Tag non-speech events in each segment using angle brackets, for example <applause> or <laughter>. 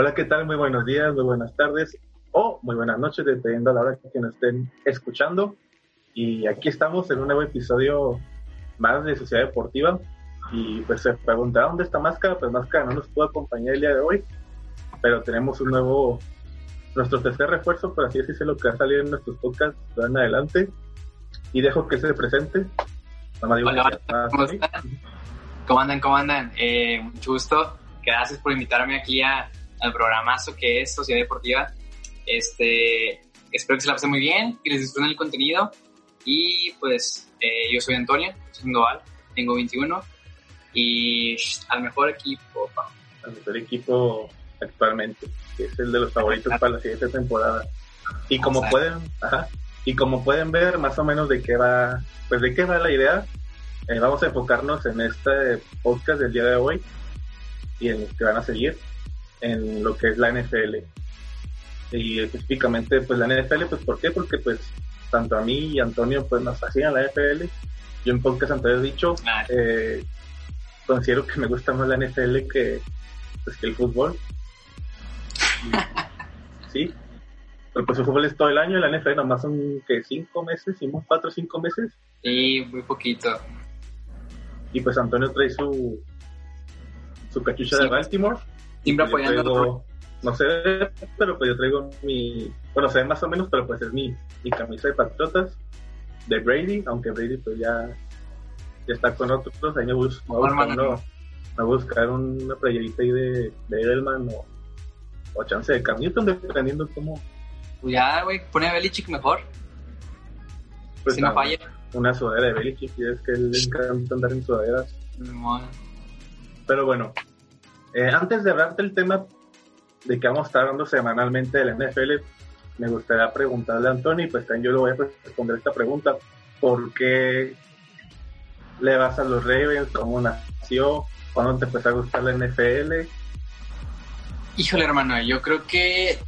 Hola, ¿qué tal? Muy buenos días, muy buenas tardes o muy buenas noches, dependiendo a la hora que nos estén escuchando. Y aquí estamos en un nuevo episodio más de Sociedad Deportiva. Y pues se pregunta, ¿dónde está Máscara? Pues Máscara no nos pudo acompañar el día de hoy, pero tenemos un nuevo, nuestro tercer refuerzo, por así decirlo, que va a salir en nuestros podcasts en adelante. Y dejo que se presente. Hola, ¿cómo están? ¿Cómo andan? ¿Cómo andan? Eh, mucho gusto. Gracias por invitarme aquí a, al programazo que es Sociedad Deportiva. Este, espero que se la pasen muy bien, que les disfruten el contenido. Y pues eh, yo soy Antonio, soy Sandoval, tengo 21 y al mejor equipo. Al mejor equipo actualmente, que es el de los favoritos para la siguiente temporada. Y como pueden, ajá, y como pueden ver más o menos de qué va, pues de qué va la idea, eh, vamos a enfocarnos en este podcast del día de hoy y en los que van a seguir en lo que es la NFL. Y específicamente, pues la NFL, pues ¿por qué? Porque pues tanto a mí y a Antonio pues nos hacían la NFL. Yo en podcast antes he dicho, ah. eh, considero que me gusta más la NFL que, pues, que el fútbol. <laughs> sí. Pero pues el fútbol es todo el año, la NFL nomás son que cinco meses, cuatro o cinco meses. Sí, muy poquito. Y pues Antonio trae su su cachucha de Baltimore. Siempre apoyando. no sé, pero pues yo traigo mi, bueno, sé más o menos, pero pues es mi, mi camisa de Patriotas de Brady, aunque Brady pues ya, ya está con otros, ahí me, bus, me, a buscar una playerita ahí de, de Edelman o, o chance de Cam Newton, dependiendo cómo. Pues ya, güey, pone a Belichick mejor. Pues si no, falla. Una sudadera de Belichick, y es que él le encanta andar en sudaderas. Pero bueno, eh, antes de hablarte el tema de que vamos a estar hablando semanalmente de la NFL, me gustaría preguntarle a Anthony, pues también yo le voy a responder esta pregunta. ¿Por qué le vas a los Ravens? ¿Cómo nació? ¿Cuándo te empezó a gustar la NFL? Híjole, hermano, yo creo que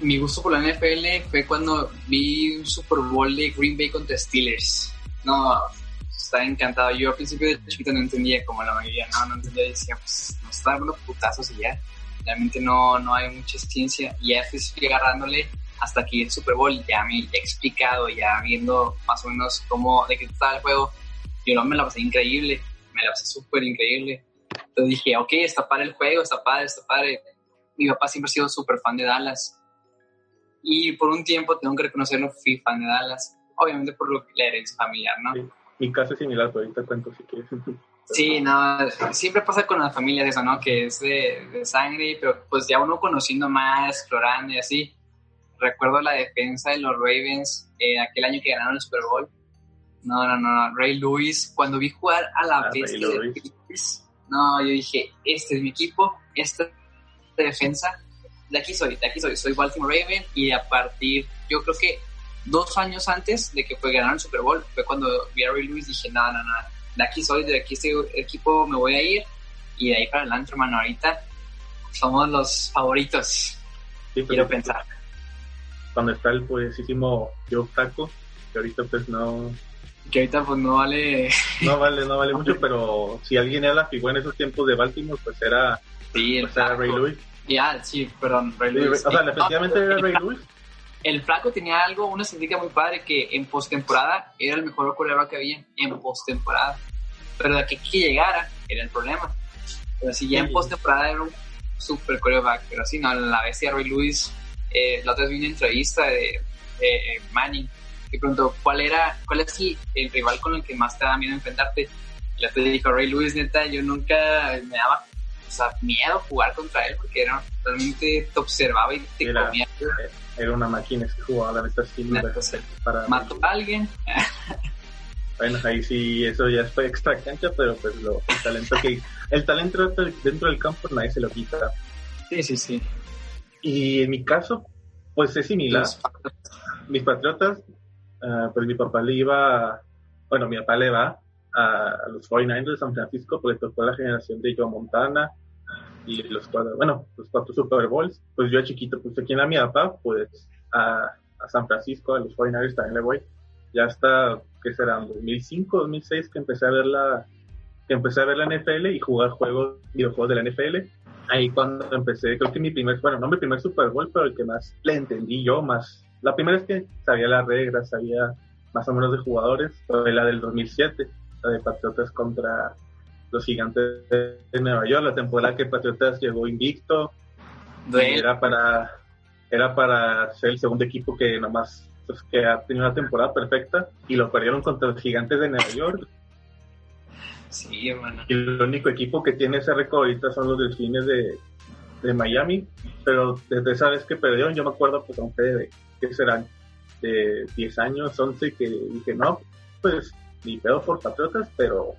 mi gusto por la NFL fue cuando vi un Super Bowl de Green Bay contra Steelers. No, estaba encantado. Yo al principio de chiquito no entendía como la mayoría, no, no entendía, decía, pues nos está dando putazos y ya. Realmente no, no hay mucha ciencia. Y ya fui agarrándole hasta que el Super Bowl ya me he explicado, ya viendo más o menos cómo, de qué estaba el juego. Yo no me la pasé increíble, me la pasé súper increíble. Entonces dije, ok, está para el juego, está padre, está padre. Mi papá siempre ha sido súper fan de Dallas. Y por un tiempo, tengo que reconocerlo, fui fan de Dallas. Obviamente por lo que la herencia familiar, ¿no? Mi caso es similar, pero ahorita cuento si quieres. <laughs> Sí, no, siempre pasa con las familias eso, ¿no? Que es de, sangre, pero pues ya uno conociendo más, explorando y así. Recuerdo la defensa de los Ravens eh, aquel año que ganaron el Super Bowl. No, no, no, Ray Lewis. Cuando vi jugar a la ah, bestia de Lewis, no, yo dije, este es mi equipo, esta defensa, de aquí soy, de aquí soy, soy Baltimore Raven y a partir, yo creo que dos años antes de que fue ganar el Super Bowl, fue cuando vi a Ray Lewis dije, nada, nada, nada, de aquí soy, de aquí este equipo me voy a ir y de ahí para adelante, hermano, ahorita somos los favoritos. Pues, Quiero pensar. Cuando está el poderosísimo Joe Taco, que ahorita pues no... Que ahorita pues no vale... <laughs> No vale, no vale mucho, <laughs> pero si alguien era la figura en esos tiempos de Baltimore, pues era, sí, pues era Ray Lewis. Ya, sí, perdón, Ray Lewis. O sea, efectivamente era Ray Lewis, el flaco tenía algo, una significa muy padre, que en postemporada era el mejor coreback que había en postemporada. Pero de que, que llegara era el problema. Pero si ya en postemporada era un super coreback, pero así, no, la bestia Roy Lewis, eh, la otra vez vi una entrevista de, Manning que preguntó cuál era, cuál es el, rival con el que más te da miedo enfrentarte. Te dijo, Ray Lewis, neta, yo nunca me daba miedo jugar contra él porque era, realmente te observaba y te comía. Eh, era una máquina que jugaba la neta así para mató a alguien. <laughs> Bueno ahí sí eso ya fue extra cancha pero pues lo, el talento que el talento dentro del campo nadie se lo quita. Sí sí sí. Y en mi caso pues es similar. Mis patriotas uh, pues mi papá le iba bueno mi papá le va a, los 49ers de San Francisco porque tocó la generación de Joe Montana y los cuatro, bueno, los cuatro Super Bowls, pues yo chiquito, pues aquí en la mi papá, pues a, a, San Francisco, a los 49ers también le voy. Ya hasta, ¿qué será? 2005, 2006 que empecé a ver la, empecé a ver la NFL y jugar juegos, videojuegos de la NFL. Ahí cuando empecé, creo que mi primer, bueno, no mi primer Super Bowl, pero el que más le entendí yo, más. La primera es que sabía las reglas, sabía más o menos de jugadores, fue la del 2007, la de Patriotas contra los gigantes de Nueva York, la temporada que Patriotas llegó invicto. Era para, era para ser el segundo equipo que nomás pues, que ha tenido una temporada perfecta y lo perdieron contra los gigantes de Nueva York. Sí, hermano. Y el único equipo que tiene ese récord ahorita son los delfines de, de Miami, pero desde esa vez que perdieron, yo me acuerdo, pues, aunque de, ¿qué serán? De 10 años, 11, que dije, no, pues, ni pedo por Patriotas, pero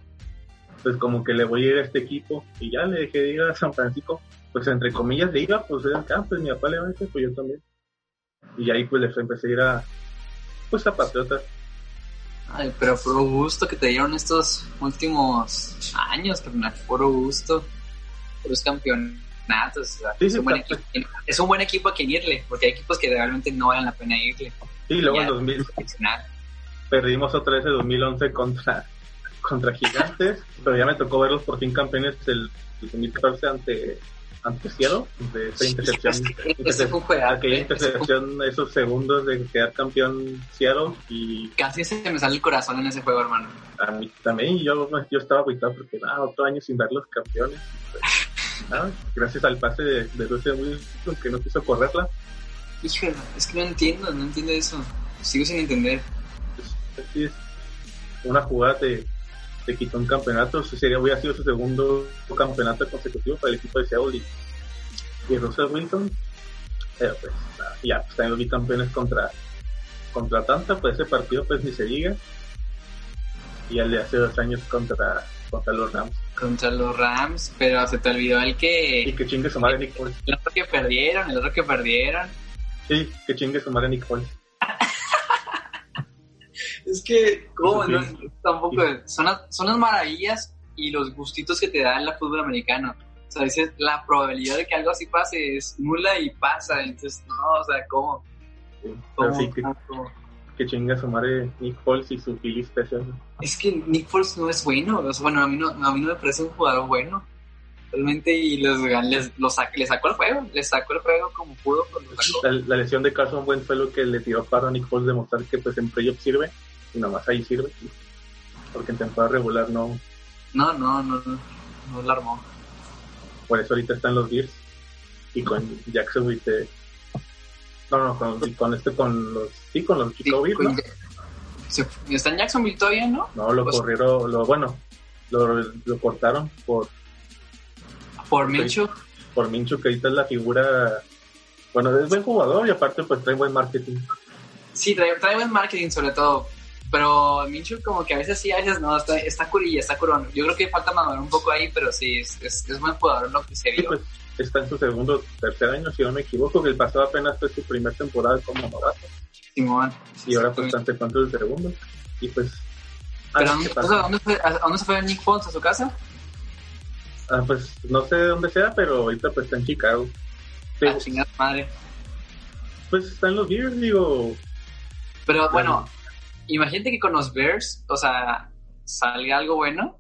pues como que le voy a ir a este equipo y ya le dejé de ir a San Francisco, pues entre comillas de iba, pues era acá, pues mi papá le va a decir, pues yo también. Y ahí pues les empecé a ir a, pues a Patriotas. Ay, pero por gusto que te dieron estos últimos años, por gusto, por los campeonatos. es, un buen equipo, es, un buen equipo, a quien irle, porque hay equipos que realmente no valen la pena irle. Sí, luego en 2000 perdimos otra vez el 2011 contra contra Gigantes, pero ya me tocó verlos por fin campeones del 2014 ante ante Seattle, de esa intercepción, aquella intercepción, esos segundos de quedar campeón Seattle y casi se me sale el corazón en ese juego, hermano. A mí también, yo, yo estaba agüitado porque nada, otro año sin ver los campeones. Pues, gracias al pase de, de Wilson que no quiso correrla. Híjole, es que no entiendo, no entiendo eso. Sigo sin entender. es una jugada de se quitó un campeonato, sería hubiera sido su segundo campeonato consecutivo para el equipo de Seattle y, Russell Wilson. Pero pues ya, pues también los bicampeones contra, contra Tanta, pues ese partido pues ni se diga. Y el de hace dos años contra, contra los Rams. Contra los Rams, pero se te olvidó el que... Y que chingue su madre Nick Foles. El otro que perdieron, el otro que perdieron. Sí, que chingue su madre Nick Foles. Es que, ¿cómo? No, tampoco. Son, son las maravillas y los gustitos que te da el fútbol americano. O sea, dices, la probabilidad de que algo así pase es nula y pasa. Entonces, no, o sea, ¿cómo? Sí, que, que, chinga su madre Nick Foles y su Philly Special. Es que Nick Foles no es bueno. bueno, a mí no, a mí no me parece un jugador bueno. Realmente, y les, les, le sacó el juego, le sacó el juego como pudo. Pues la, lesión de Carson Wentz fue lo que le tiró para Nick Foles demostrar que pues en playoff sirve y nomás ahí sirve. Porque en temporada regular no. No, no, no, no, no la armó. Por eso ahorita están los Bears y con Jacksonville te... No, no, con, con este, con los. Sí, con los Chicago Bears, ¿no? ¿Está en Jacksonville todavía, no? No, lo pues corrieron, lo, bueno, lo, lo cortaron por. ¿Por Mincho? Por Mincho, que ahorita es la figura. Bueno, es buen jugador y aparte, pues trae buen marketing. Sí, trae, trae buen marketing, sobre todo. Pero Minchu como que a veces sí, a veces no, está, está curilla, está curón. Yo creo que falta madurar un poco ahí, pero sí, es, es, buen jugador lo que se vio. pues, está en su segundo, tercer año, si no me equivoco, que el pasado apenas fue su primera temporada como novato. Simón. Y ahora pues está cuánto el segundo. Y pues... ¿Pero a dónde, fue, a dónde se fue Nick Foles? ¿A su casa? Ah, pues no sé dónde sea, pero ahorita pues está en Chicago. Ah, chingada madre. Pues está en los Bears, digo... Pero bueno, imagínate que con los Bears, o sea, salga algo bueno,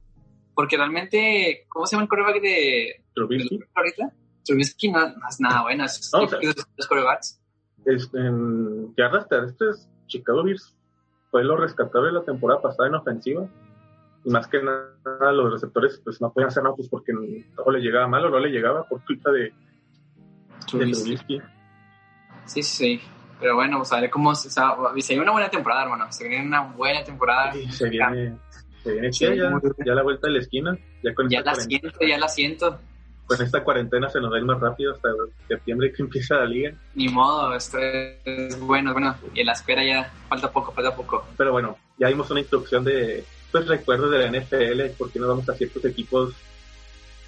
porque realmente, ¿cómo se llama el coreback de Trubisky? ahorita? Trubisky no, es nada bueno, es no, o sea, los corebacks. en yardas terrestres, Chicago Bears fue lo rescatable la temporada pasada en ofensiva. Y más que nada, los receptores pues no podían hacer nada pues porque no le llegaba mal o no le llegaba por culpa de Trubisky. De Sí, sí, pero bueno, vamos a ver cómo se, se viene una buena temporada, hermano. Se viene una buena temporada. Sí, se viene, se viene chida, ya, ya, la vuelta de la esquina. Ya, con ya la siento, ya la siento. Con esta cuarentena se nos va más rápido hasta septiembre que empieza la liga. Ni modo, esto es bueno, bueno. Y en la espera ya falta poco, falta poco. Pero bueno, ya dimos una instrucción de pues recuerdos de la NFL, porque nos vamos a ciertos equipos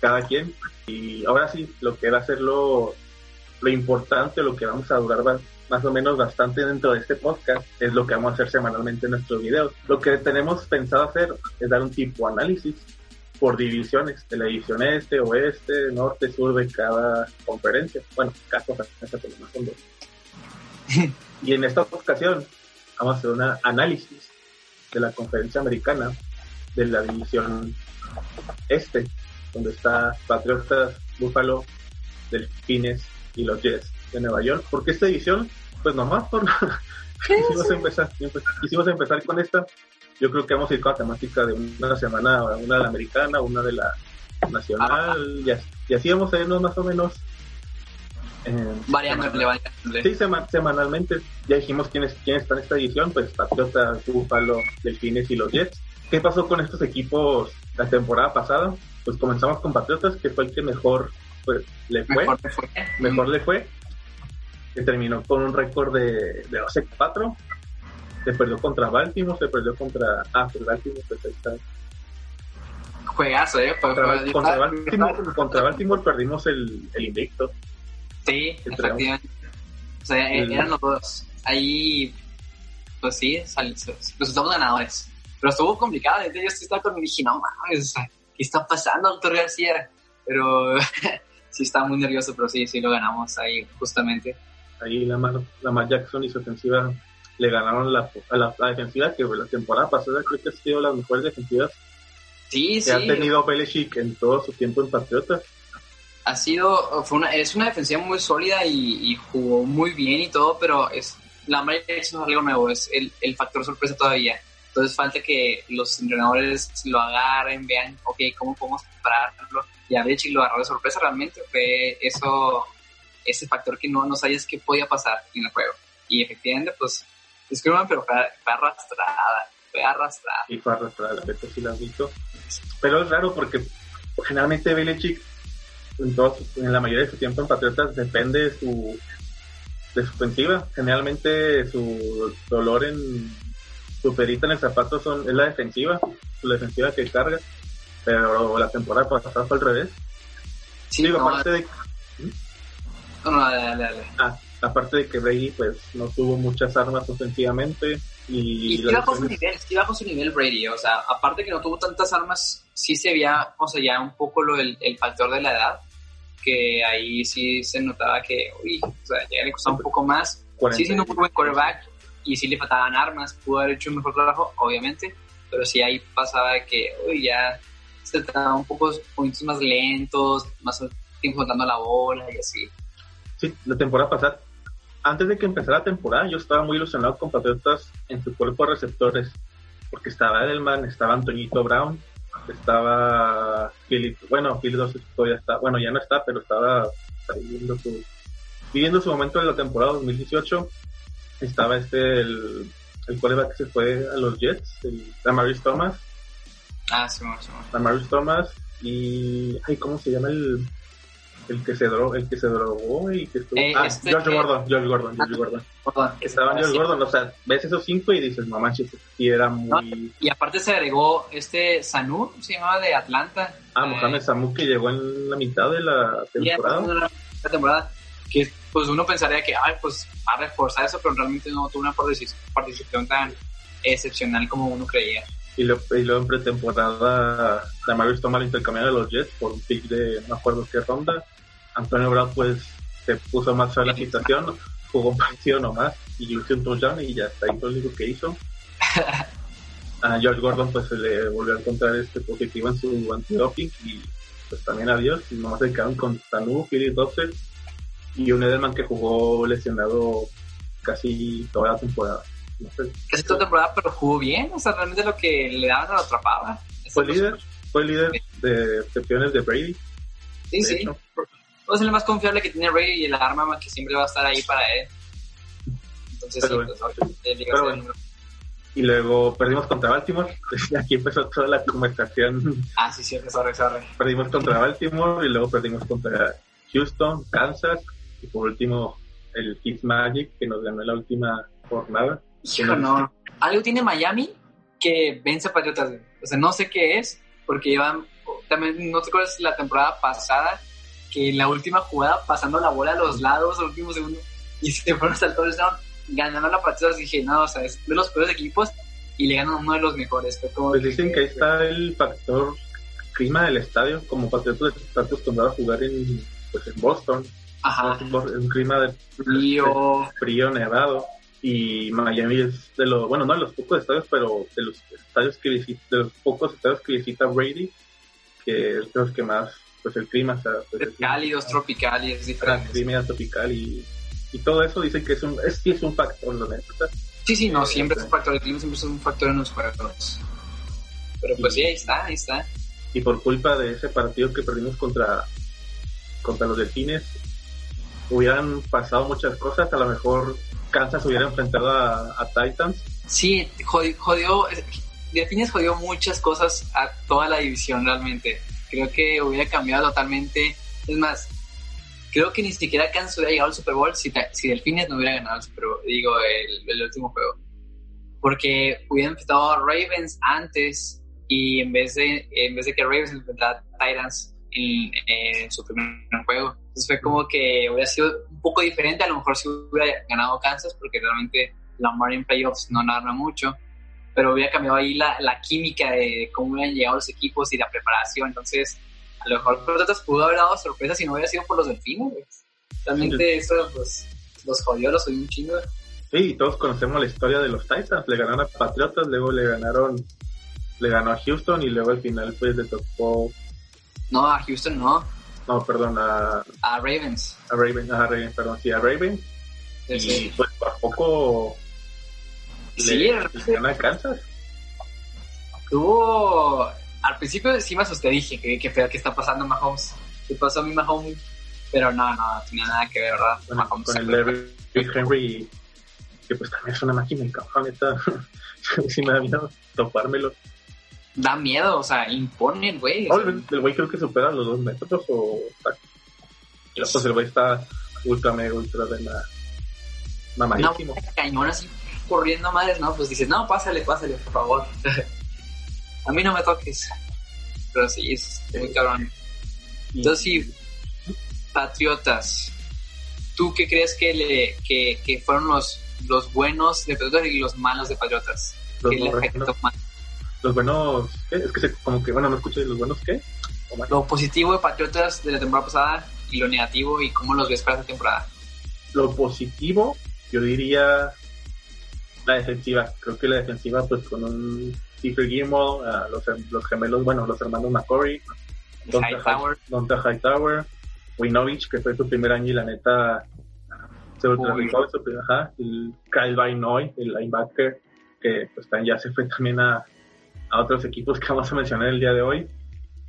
cada quien. Y ahora sí, lo que va a ser lo, lo importante, lo que vamos a durar más o menos bastante dentro de este podcast es lo que vamos a hacer semanalmente en nuestros videos. Lo que tenemos pensado hacer es dar un tipo análisis por divisiones de la división este, oeste, norte, sur de cada conferencia. Bueno, cada conferencia por más son <laughs> Y en esta ocasión vamos a hacer un análisis de la conferencia americana de la división este, donde está Patriotas, Buffalo, Delfines y los Jets de Nueva York. porque esta edición? Pues nomás por... <laughs> quisimos, empezar, quisimos empezar con esta. Yo creo que vamos a ir con la temática de una semana, una de la americana, una de la nacional, y, así vamos a irnos más o menos eh, variándole, Sí, semanalmente. Ya dijimos quién, es, quién está en esta edición, pues Patriotas, Búfalo, Delfines y los Jets. ¿Qué pasó con estos equipos la temporada pasada? Pues comenzamos con Patriotas, que fue el que mejor pues, le fue. Mejor le fue. Mejor le fue. Que terminó con un récord de, de 12-4. Se perdió contra Baltimore, se perdió contra... Ah, pues Baltimore, pues ahí está Juegazo, ¿eh? Contra, contra, Baltimore, contra Baltimore perdimos el, el invicto. Sí, efectivamente. O sea, eran los dos. Ahí, pues sí, resultamos ganadores. Pero estuvo complicado. Yo estaba con mi dije, no mames, ¿qué está pasando, doctor García? Pero <laughs> sí estaba muy nervioso, pero sí, sí lo ganamos ahí, justamente. Ahí la la Jackson y su ofensiva le ganaron la, a la, defensiva que la temporada pasada creo que ha sido las mejores defensivas sí, que ha tenido Belichick en todo su tiempo en Patriotas ha sido, fue una, es una defensiva muy sólida y, jugó muy bien y todo, pero es la mayoría es algo nuevo, es el, el, factor sorpresa todavía. Entonces falta que los entrenadores lo agarren, vean, ok, cómo podemos prepararlo. Y a Belichick lo agarró de sorpresa realmente, fue eso, ese factor que no, no sabías qué podía pasar en el juego. Y efectivamente, pues, disculpen, pero fue, arrastrada, fue arrastrada. Y fue arrastrada, la verdad sí la has visto. Pero es raro porque generalmente Belichick en, en la mayoría de su tiempo en Patriotas depende de su, de su ofensiva. Generalmente su dolor en su perita en el zapato son, es la defensiva, su defensiva que carga, pero la temporada pasada fue al revés. Sí, aparte de... No, no, dale, dale, Ah, aparte de que Brady pues no tuvo muchas armas ofensivamente y, y sí bajó su nivel, sí bajó su nivel Brady, o sea, aparte que no tuvo tantas armas, sí se veía, o sea, ya un poco lo, el, el factor de la edad, que ahí sí se notaba que, uy, o sea, ya le costaba un poco más. Sí, siendo un buen quarterback y sí le faltaban armas, pudo haber hecho un mejor trabajo, obviamente, pero sí ahí pasaba que, uy, ya se trataba un poco poquitos más lentos, más tiempo soltando la bola y así. Sí, la temporada pasada, antes de que empezara la temporada, yo estaba muy ilusionado con Patriotas en su cuerpo de receptores, porque estaba Edelman, estaba Antonito Brown, estaba Philip, bueno, Philip todavía está, bueno, ya no está, pero estaba viviendo su, viviendo su momento de la temporada 2018. Estaba este, el, el que se fue a los Jets, el Amaris Thomas. Ah, sí, sí, Amaris Thomas y, ay, ¿cómo se llama el, el que se drogó, el que se drogó y que estuvo. Eh, ah, este George Gordon, George Gordon, George Gordon. Estaba George Gordon, o sea, ves esos cinco y dices, mamá, y era muy. y aparte se agregó este Sanu, se llamaba de Atlanta. Ah, Mohamed Samu que llegó en la mitad de la temporada. la temporada. Que pues uno pensaría que, ay, pues va a reforzar eso, pero realmente no tuvo una participación tan excepcional como uno creía. Y, lo, y luego en pretemporada, Damaris toma el intercambio de los Jets por un pick de no acuerdo qué ronda Antonio Brown pues se puso más fea la situación, jugó un partido nomás y hizo un touchdown y ya está ahí todo lo que hizo. <laughs> A George Gordon pues se le volvió a encontrar este positivo en su antidoping y pues también adiós y nomás se quedaron con Tanu, Philly Dossel y un Edelman que jugó lesionado casi toda la temporada. casi toda la temporada pero jugó bien, o sea realmente lo que le daban lo atrapaba. Fue líder, fue líder de recepciones de Brady. Sí, sí es el más confiable que tiene Brady y el arma que siempre va a estar ahí para él. Entonces, sí, pues, Y luego perdimos contra Baltimore. <laughs> Aquí empezó toda la conversación. Ah, sí, sí, sorry, sorry. Perdimos contra Baltimore y luego perdimos contra Houston, Kansas y por último el Kids Magic que nos ganó en la última jornada. Hijo, no. Algo tiene Miami que vence a Patriotas. O sea, no sé qué es porque llevan. También, no sé cuál es la temporada pasada que en la última jugada, pasando la bola a los lados al último segundo, y se <laughs> fueron hasta el touchdown, ganando la partida, dije, no, o sea, es de los peores equipos y le ganan uno de los mejores. pues dicen que ahí está el factor clima del estadio, como Patriotas está acostumbrado a jugar en, pues, en Boston. Ajá. un clima de frío, frío, nevado. Y Miami es de los, bueno, no de los pocos estadios, pero de los estadios que visita, de los pocos estadios que visita Brady, que es los que más, pues el clima, sea, pues, Es cálidos, tropicales, es el diferente. clima tropical y, y todo eso dicen que es un, es, sí es un factor, lo neta. o sea, Sí, sí, no, siempre es un factor. El clima siempre es un factor en los juegos. Pero pues sí, ahí está, ahí está. y por culpa de ese partido que perdimos contra, contra los delfines, hubieran pasado muchas cosas, a lo mejor Kansas hubiera enfrentado a, a Titans. Sí, jodió, jodió Delfines jodió muchas cosas a toda la división realmente. Creo que hubiera cambiado totalmente. Es más, creo que ni siquiera Kansas hubiera llegado al Super Bowl si, si Delfines no hubiera ganado el Super Bowl, digo, el, el último juego. Porque hubieran enfrentado Ravens antes y en vez de, en vez de que Ravens enfrentara Titans en, en su primer juego. Entonces fue como que hubiera sido un poco diferente, a lo mejor si hubiera ganado Kansas, porque realmente Lamar en playoffs no narra mucho, pero hubiera cambiado ahí la, la química de cómo hubieran llegado los equipos y la preparación. Entonces, a lo mejor Patriotas pudo haber dado sorpresa si no hubiera sido por los delfines. Realmente eso pues, los jodió, los jodió un chingo. Sí, todos conocemos la historia de los Titans. Le ganaron a Patriotas, luego le ganaron, le ganó a Houston y luego al final pues le tocó, No, a Houston no, no, perdón, a, a Ravens. a Ravens, a Ravens, perdón, sí, a Ravens. Y Sí, pues por poco Sí, el- a Kansas. tuvo... Al principio sí me asusté, dije, que, que feo que está pasando Mahomes. ¿Qué pasó a mi Mahomes? Pero no, no, no tenía nada que ver, ¿verdad? Con, Mahomes con el Derrick Henry, que pues también es una máquina en cabrón, neta. <laughs> sí me da miedo topármelo. Da miedo, o sea, imponen, güey. Oh, el el güey creo que supera los dos metros o... Pues el güey está ultra mega ultra de la... Mamadísimo. cañón así corriendo madres, ¿no? Pues dices, no, pásale, pásale, por favor. <laughs> a mí no me toques. Pero sí, es muy cabrón. Entonces sí, Patriotas. ¿Tú qué crees que, le, que, que fueron los, los buenos de Patriotas y los malos de Patriotas? Los ¿Qué le buenos-? Los buenos, ¿qué? Es que se, como que, bueno, no escuché los buenos, ¿qué? Lo positivo de Patriotas de la temporada pasada y lo negativo y cómo los ves para esta temporada. Lo positivo, yo diría la defensiva. Creo que la defensiva, pues con un Stephen Gilmore, a los, los gemelos, bueno, los hermanos McCory, Donta Hightower. Winovich, que fue su primer año y la neta se ultrapicó en su primer, ajá, el Kyle Bainoy, el linebacker, que pues ya se fue también a, a otros equipos que vamos a mencionar el día de hoy.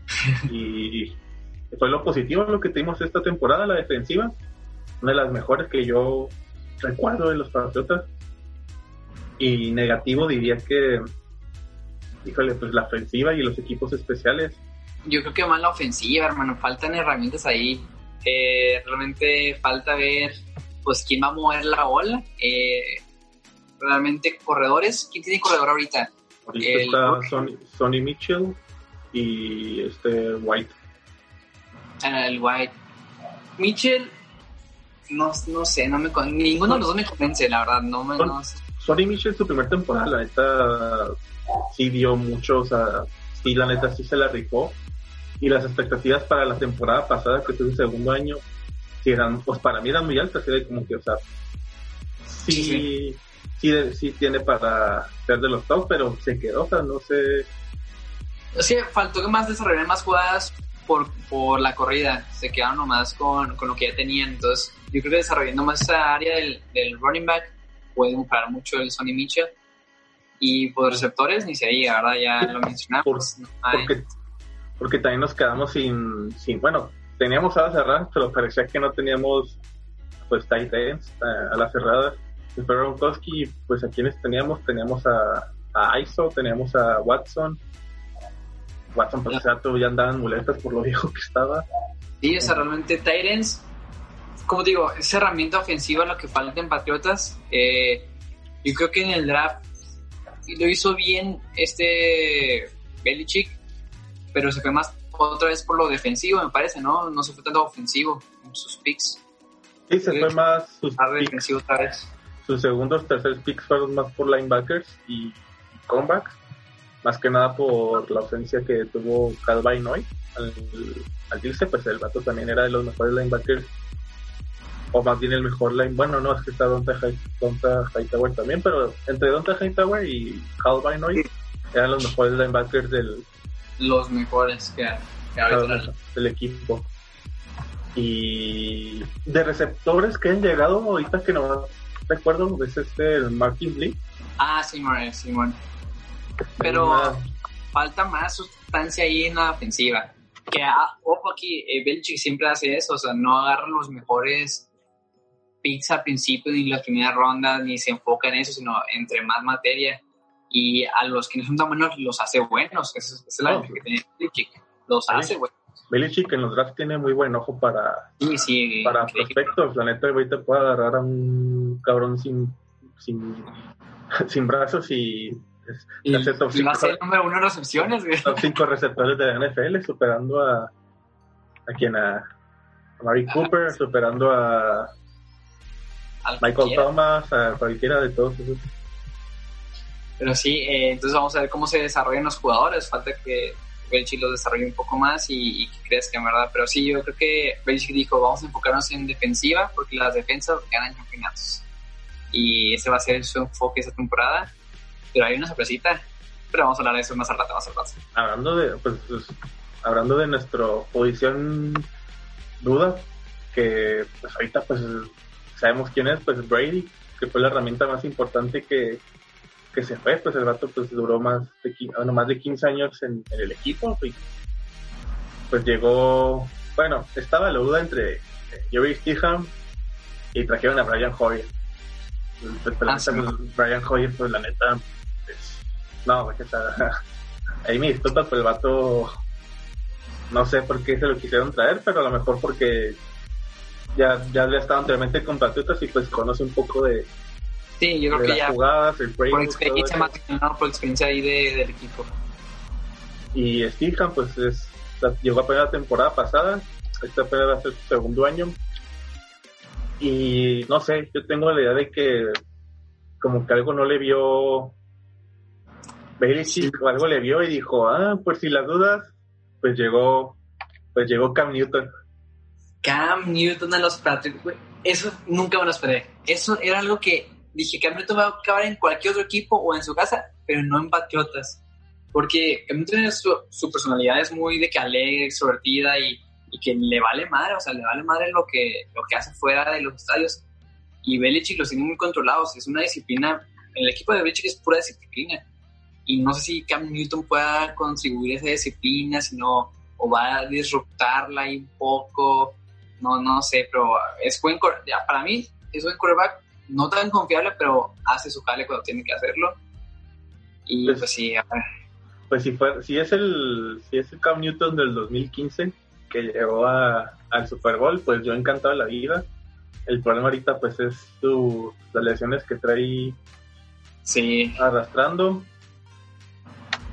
<laughs> y fue lo positivo lo que tuvimos esta temporada, la defensiva, una de las mejores que yo recuerdo de los Patriotas. Y negativo diría que, híjole, pues la ofensiva y los equipos especiales. Yo creo que más la ofensiva, hermano. Faltan herramientas ahí. Eh, realmente falta ver pues quién va a mover la bola. Eh, realmente corredores. ¿Quién tiene corredor ahorita? Ahorita El- está Sonny, Sonny Mitchell y este White. Ah, el White. Mitchell. No, no sé, no me con- ninguno de los dos me convence, la verdad. No me, no sé. Sonny Mitchell su primera temporada, la neta sí dio mucho, o sea, sí la neta sí se la rifó. Y las expectativas para la temporada pasada, que fue su segundo año, sí eran, pues para mí eran muy altas, era como que, o sea, sí, Sí, sí, sí, tiene para ser de los top, pero se quedó, o sea, no sé, O sea, faltó que más desarrollar más jugadas por, por la corrida. Se quedaron nomás con, con lo que ya tenían. Entonces, yo creo que desarrollando más esa área del, del running back puede mejorar mucho el Sonny Mitchell. Y por receptores, ni se diga, ¿verdad? Ya lo mencionamos. porque, porque también nos quedamos sin, sin bueno, teníamos alas cerradas, pero parecía que no teníamos pues tight ends a, a las cerradas. Y fue Gronkowski, pues a quienes teníamos, teníamos a, a ISO, teníamos a Watson. Watson, pues ya, ya andaban muletas por lo viejo que estaba. Sí, o sea, realmente Tyrants, como digo, esa herramienta ofensiva lo que falta en Patriotas. Eh, yo creo que en el draft lo hizo bien este Belichick, pero se fue más otra vez por lo defensivo, me parece, ¿no? No se fue tanto ofensivo en sus picks. Sí, se fue más, sus, picks, defensivo otra vez. sus segundos, terceros picks fueron más por linebackers y comebacks, más que nada por la ausencia que tuvo Calvin Noy al, al irse, pues el vato también era de los mejores linebackers, o más bien el mejor line, bueno, no, es que está Donta, High- Donta Hightower también, pero entre Donta Hightower y Calvin Noy eran los mejores linebackers del, Los mejores que hay. del equipo. Y de receptores que han llegado ahorita que no recuerdo, es este el Martin Lee. Ah, Simón, Simón. Pero falta más sustancia ahí en la ofensiva. Que, ah, ojo aquí, eh, Belichick siempre hace eso, o sea, no agarra los mejores picks al principio ni las primeras rondas, ni se enfoca en eso, sino entre más materia. Y a los que no son tan buenos los hace buenos. Esa, es la que tiene Belichick. Los hace buenos. Belichick en los drafts tiene muy buen ojo para, sí, sí, para prospectos. La neta, ahorita puede agarrar a un cabrón sin, sin, <laughs> sin brazos y, y, 5. Va a ser el número uno de recepciones, Top 5 receptores de la NFL, superando a, a quien a, a Mary Cooper, superando a Michael Thomas, a cualquiera de todos esos. Pero sí, eh, entonces vamos a ver cómo se desarrollan los jugadores. Falta que Belichick los desarrolle un poco más y, que creas que en verdad. Pero sí, yo creo que Belichick dijo, vamos a enfocarnos en defensiva porque las defensas ganan campeonatos. Y ese va a ser su enfoque esta temporada. Pero hay una sorpresita. Pero vamos a hablar de eso más al rato, más al rato. Hablando de, pues, pues hablando de nuestra posición duda, que pues ahorita pues sabemos quién es, pues Brady, que fue la herramienta más importante que, que se fue, pues el rato pues duró más de, bueno, más de 15 años en, el equipo y pues llegó, bueno, estaba la duda entre eh, Jerry Stiham y trajeron a Brian Hoyer. Pues, ah, Brian Hoyer, pues la neta, pues, no, que está, <laughs> ahí me disculpa, pues el vato, no sé por qué se lo quisieron traer, pero a lo mejor porque ya, ya había estado anteriormente con Patriotas y pues conoce un poco de, sí, yo creo que las ya jugadas, el por experiencia más por experiencia ahí de, del equipo. Y Steelham pues es, llegó a la temporada pasada, esta apenas va a ser su segundo año. Y no sé, yo tengo la idea de que como que algo no le vio Belichick o algo le vio y dijo, ah, pues si las dudas, pues llegó, pues llegó Cam Newton. Cam Newton a los Patriots, Eso nunca me lo esperé. Eso era algo que dije, Cam Newton va a acabar en cualquier otro equipo o en su casa, pero no en Patriotas. Porque Cam Newton su, personalidad es muy de que alegre, extrovertida y, y, que le vale madre, o sea, le vale madre lo que, lo que hace fuera de los estadios. Y Belichick los tiene muy controlados. Es una disciplina. El equipo de Belichick es pura disciplina. Y no sé si Cam Newton pueda contribuir a esa disciplina, sino o va a disruptarla ahí un poco no, no sé, pero es buen ya, para mí es buen quarterback, no tan confiable, pero hace su jale cuando tiene que hacerlo. Y pues, pues sí, Pues si, fue, si es el si es el Cam Newton del 2015 que llegó a, al Super Bowl, pues yo encantado de la vida. El problema ahorita pues es su, las lesiones que trae sí. arrastrando.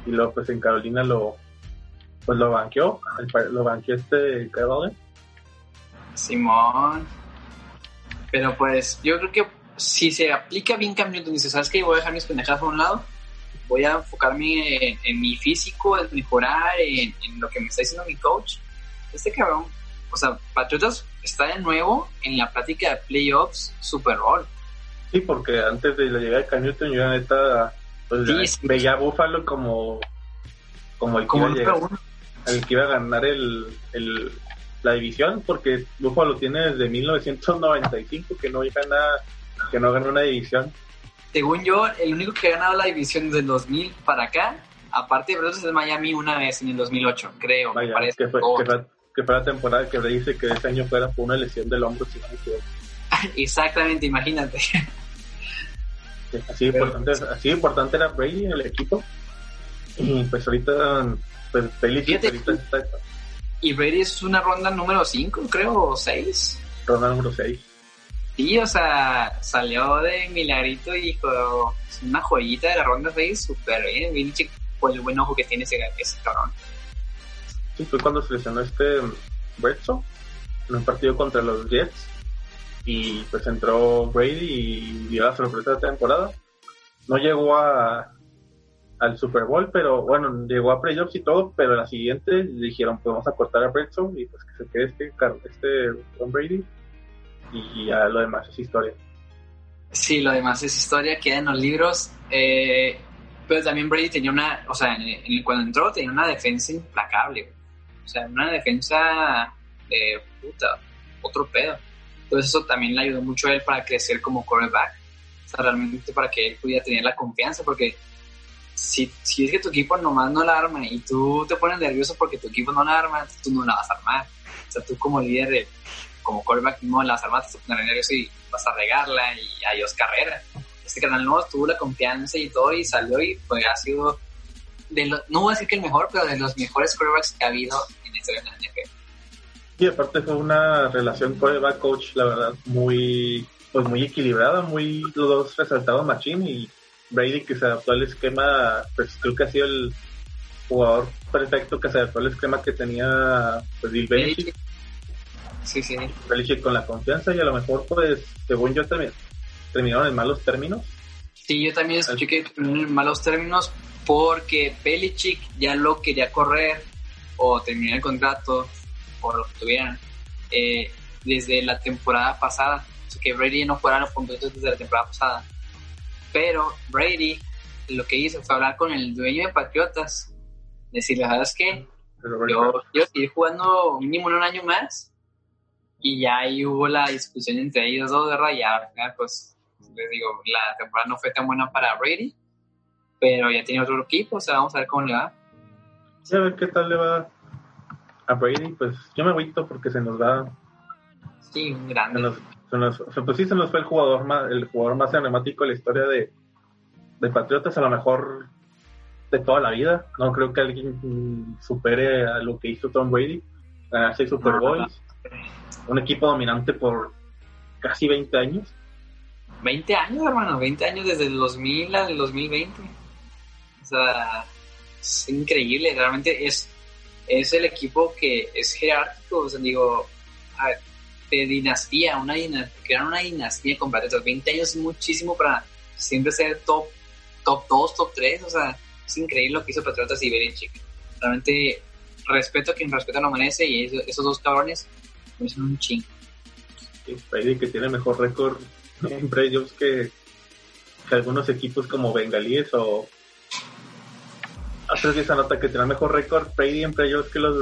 Y luego pues en Carolina lo pues lo banqueó, lo banqueó este Kyle Simón. Pero pues yo creo que si se aplica bien Cam Newton, dice, ¿sabes qué? Voy a dejar mis pendejadas a un lado, voy a enfocarme en, mi físico, en mejorar, en, lo que me está diciendo mi coach. Este cabrón, o sea, Patriotas está de nuevo en la práctica de playoffs Super Bowl. Sí, porque antes de la llegada de Cam Newton, yo la neta pues, veía a Buffalo como, como el que, iba, a el que iba a ganar el, el, la división, porque Buffalo tiene desde 1995 que no gana, que no gana una división. Según yo, el único que ha ganado la división desde el 2000 para acá, aparte de es Miami una vez en el 2008, creo. me parece. Que, fue, que, fue, la temporada que dice que ese año fuera por una lesión del hombro, si no <laughs> Exactamente, imagínate. Así, importante, así importante era Brady en el equipo. Y pues ahorita, pues Brady ahorita está, y Brady es una ronda número 5, creo, o 6. Ronda número 6. Sí, o sea, salió de milagrito y dijo, es una joyita de la ronda 6, súper bien. Bien por el buen ojo que tiene ese, ese cabrón. Sí, fue cuando se lesionó este Bledsoe en un partido contra los Jets. Y pues entró Brady y dio la sorpresa de la temporada. No llegó a, al Super Bowl, pero bueno, llegó a playoffs y todo, pero la siguiente dijeron, pues vamos a cortar a Bledsoe y pues que se quede este, este Tom Brady y ya lo demás es historia. Sí, lo demás es historia, queda en los libros. Eh, pero también Brady tenía una, o sea, cuando entró tenía una defensa implacable. O sea, una defensa de puta, otro pedo. Entonces eso también le ayudó mucho a él para crecer como quarterback. O sea, realmente para que él pudiera tener la confianza, porque si, si es que tu equipo nomás no la arma y tú te pones nervioso porque tu equipo no la arma, tú no la vas a armar. O sea, tú como líder, de, como quarterback no la vas a armar, te poner nervioso y vas a regarla y adiós carrera. Este canal no tuvo la confianza y todo y salió y pues ha sido, no voy a decir que el mejor, pero de los mejores quarterbacks que ha habido en la historia de la NFL. Y aparte fue una relación quarterback-coach, la verdad, muy pues muy equilibrada, muy los dos resaltados Machine y Brady que se adaptó al esquema, pues creo que ha sido el jugador perfecto que se adaptó al esquema que tenía pues Bill Belichick. Sí, sí. Belichick con la confianza y a lo mejor pues según yo también terminaron en malos términos. Sí, yo también escuché que terminaron en malos términos porque Belichick ya lo quería correr o terminar el contrato o lo que tuvieran eh, desde la temporada pasada. O sea, que Brady no fuera a los puntos desde la temporada pasada. Pero Brady lo que hizo fue hablar con el dueño de Patriotas, decirle, ¿sabes qué? Yo quiero seguir jugando mínimo un año más. Y ya ahí hubo la discusión entre ellos dos, ¿verdad? Y final, pues, les digo, la temporada no fue tan buena para Brady, pero ya tiene otro equipo, o sea, vamos a ver cómo le va. Sí, a ver qué tal le va a Brady. Pues yo me agüito porque se nos va. Sí, un grande. Se nos, se nos, o sea, pues sí, se nos fue el jugador más, el jugador más emblemático de la historia de, de Patriotas, a lo mejor de toda la vida. No creo que alguien supere a lo que hizo Tom Brady, ganar seis Super Bowls, un equipo dominante por casi 20 años. 20 años, hermano, 20 años desde el 2000 al 2020. O sea, es increíble, realmente es, es el equipo que es jerárquico, o sea, digo, a ver, dinastía, una dinastía, crear una dinastía con Patriotas. 20 años es muchísimo para siempre ser top, top 2, top 3, o sea, es increíble lo que hizo Patriotas y Belichick. Realmente respeto a quien respeto no merece y esos, dos cabrones me son un ching. Y Brady que tiene mejor récord en playoffs que, que algunos equipos como Bengalíes o otros que se nota que tiene mejor récord Brady en playoffs que los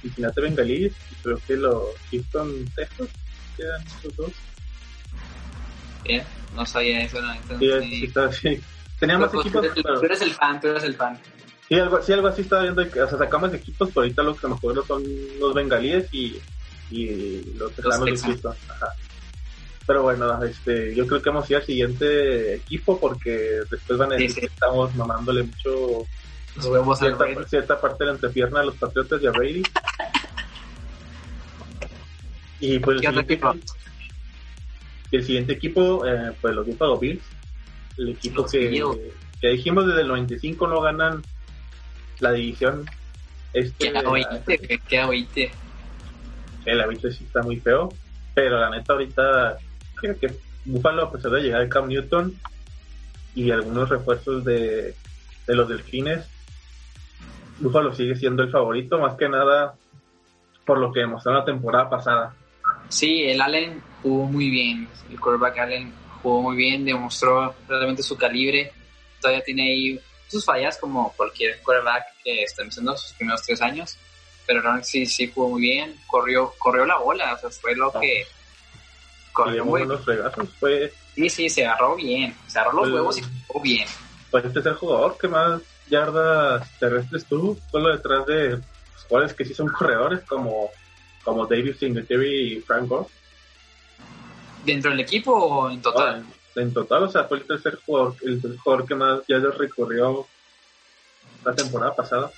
Cincinnati Bengalíes y creo que los Houston Texas quedan esos dos. Bien, no sabía eso, no. Sí, Entonces, sí, está- sí. Tenía más Tú- equipos, tú, pero- tú eres el fan, tú eres el fan. Sí, algo, sí, algo así estaba viendo. que, O sea, sacamos equipos, pero ahorita los que me acuerdo son los bengalíes y, y los tejanos de. Ajá. Pero bueno, este, yo creo que vamos a ir al siguiente equipo porque después van a decir Sí, sí. que estamos mamándole mucho Huevos al cierta, Brady. cierta parte de la entrepierna a los Patriotas y a Brady. Y pues el ¿Qué otro siguiente, equipo? el siguiente equipo, eh, pues los Buffalo Bills. El equipo Los que, Bills. que dijimos desde el 95 no ganan la división. Este, Queda oíte, güey, queda oíte. el hábito sí está muy feo, pero la neta ahorita creo que Buffalo a pesar de llegar al Cam Newton y algunos refuerzos de, de los delfines, Buffalo sigue siendo el favorito, más que nada por lo que demostró la temporada pasada. Sí, el Allen jugó muy bien. El quarterback Allen jugó muy bien, demostró realmente su calibre. Todavía tiene ahí sus fallas como cualquier quarterback que está empezando sus primeros tres años. Pero realmente sí, sí jugó muy bien. Corrió, corrió la bola, o sea, fue lo que... Corrió muy fregazos, fue, Sí, sí, se agarró bien. Se agarró los huevos y jugó bien. fue el tercer jugador que más yardas terrestres tuvo, solo detrás de los jugadores que sí son corredores como, como David Singletary y Frank Gore. ¿Dentro del equipo o en total? En total, o sea, fue el tercer jugador, el jugador que más ya recorrió la temporada pasada.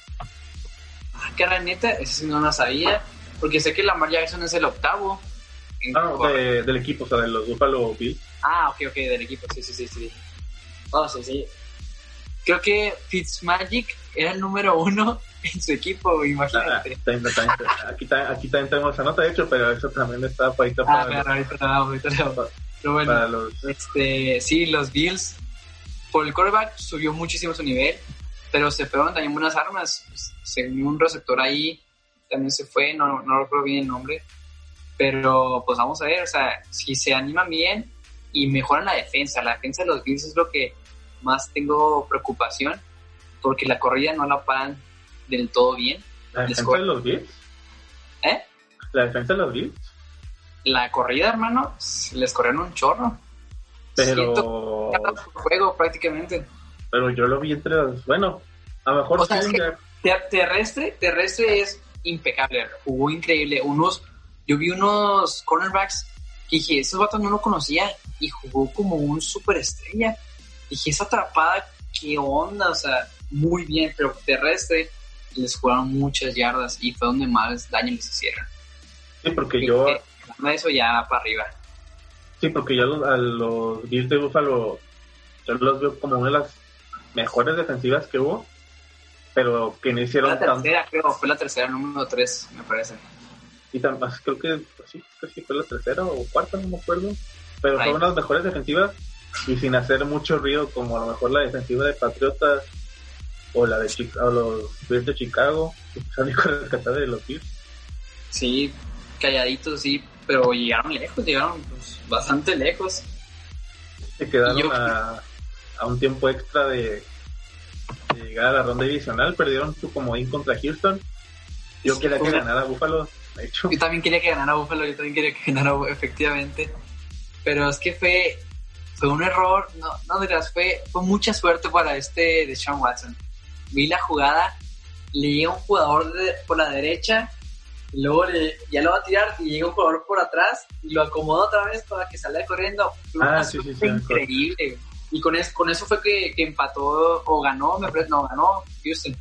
Ah, que la neta, eso sí no lo sabía. Porque sé que Lamar Jackson es el octavo. Ah, no, de- del equipo, o sea, de los Buffalo Bills. Ah, ok, ok, del equipo, sí, sí, sí, sí. Oh, sí, sí. Creo que Fitzmagic era el número uno <laughs> en su equipo, Ah, imagínate. también- también- aquí, ta- aquí también tenemos esa nota, de hecho, pero eso también está para Ah, para, pero ahorita te damos, ahorita te damos. Pero bueno, para los... este, sí, los Bills, por el quarterback subió muchísimo su nivel, pero se fueron también buenas armas. Según un receptor ahí, también se fue, no, no recuerdo bien el nombre. Pero pues vamos a ver, o sea, si se animan bien y mejoran la defensa. La defensa de los Bills es lo que más tengo preocupación, porque la corrida no la paran del todo bien. ¿La defensa de los Bills? la defensa de los Bills. La corrida, hermano, les corrieron un chorro. Pero. juego prácticamente. Pero yo lo vi entre los. Bueno, a lo mejor. O sea, es que terrestre, terrestre es impecable. Jugó increíble. Unos. Yo vi unos cornerbacks que dije, esos vatos no lo conocía y jugó como un superestrella. Dije, esa atrapada, qué onda, o sea, muy bien, pero terrestre les jugaron muchas yardas y fue donde más daño les hicieron. Sí, porque yo. eso ya para arriba. Sí, porque yo a los Bills de Buffalo yo los veo como una de las mejores defensivas que hubo, pero que no hicieron fue la tercera, creo, fue la tercera, número 3, me parece. Y también, creo que sí, creo que fue la tercera o cuarta, no me acuerdo. Pero fueron las mejores defensivas y sin hacer mucho ruido, como a lo mejor la defensiva de Patriotas o la de Chicago, los Bears de Chicago, que <laughs> rescatar de los Bears. Sí, calladitos, sí, pero llegaron lejos, llegaron pues, bastante lejos. Se quedaron a, a, un tiempo extra de, llegar a la ronda divisional, perdieron su comodín contra Houston. Yo quería que ganara Buffalo, de hecho. Yo también quería que ganara Buffalo, yo también quería que ganara efectivamente. Pero es que fue, fue un error, no, no dirás, fue, fue mucha suerte para este de Sean Watson. Vi la jugada, le llega un jugador por la derecha y luego ya lo va a tirar y llega un jugador por atrás y lo acomoda otra vez para que salga corriendo. Ah, sí, sí, sí, increíble. Y con eso, con eso fue que, que empató o ganó, me parece, no, ganó Houston.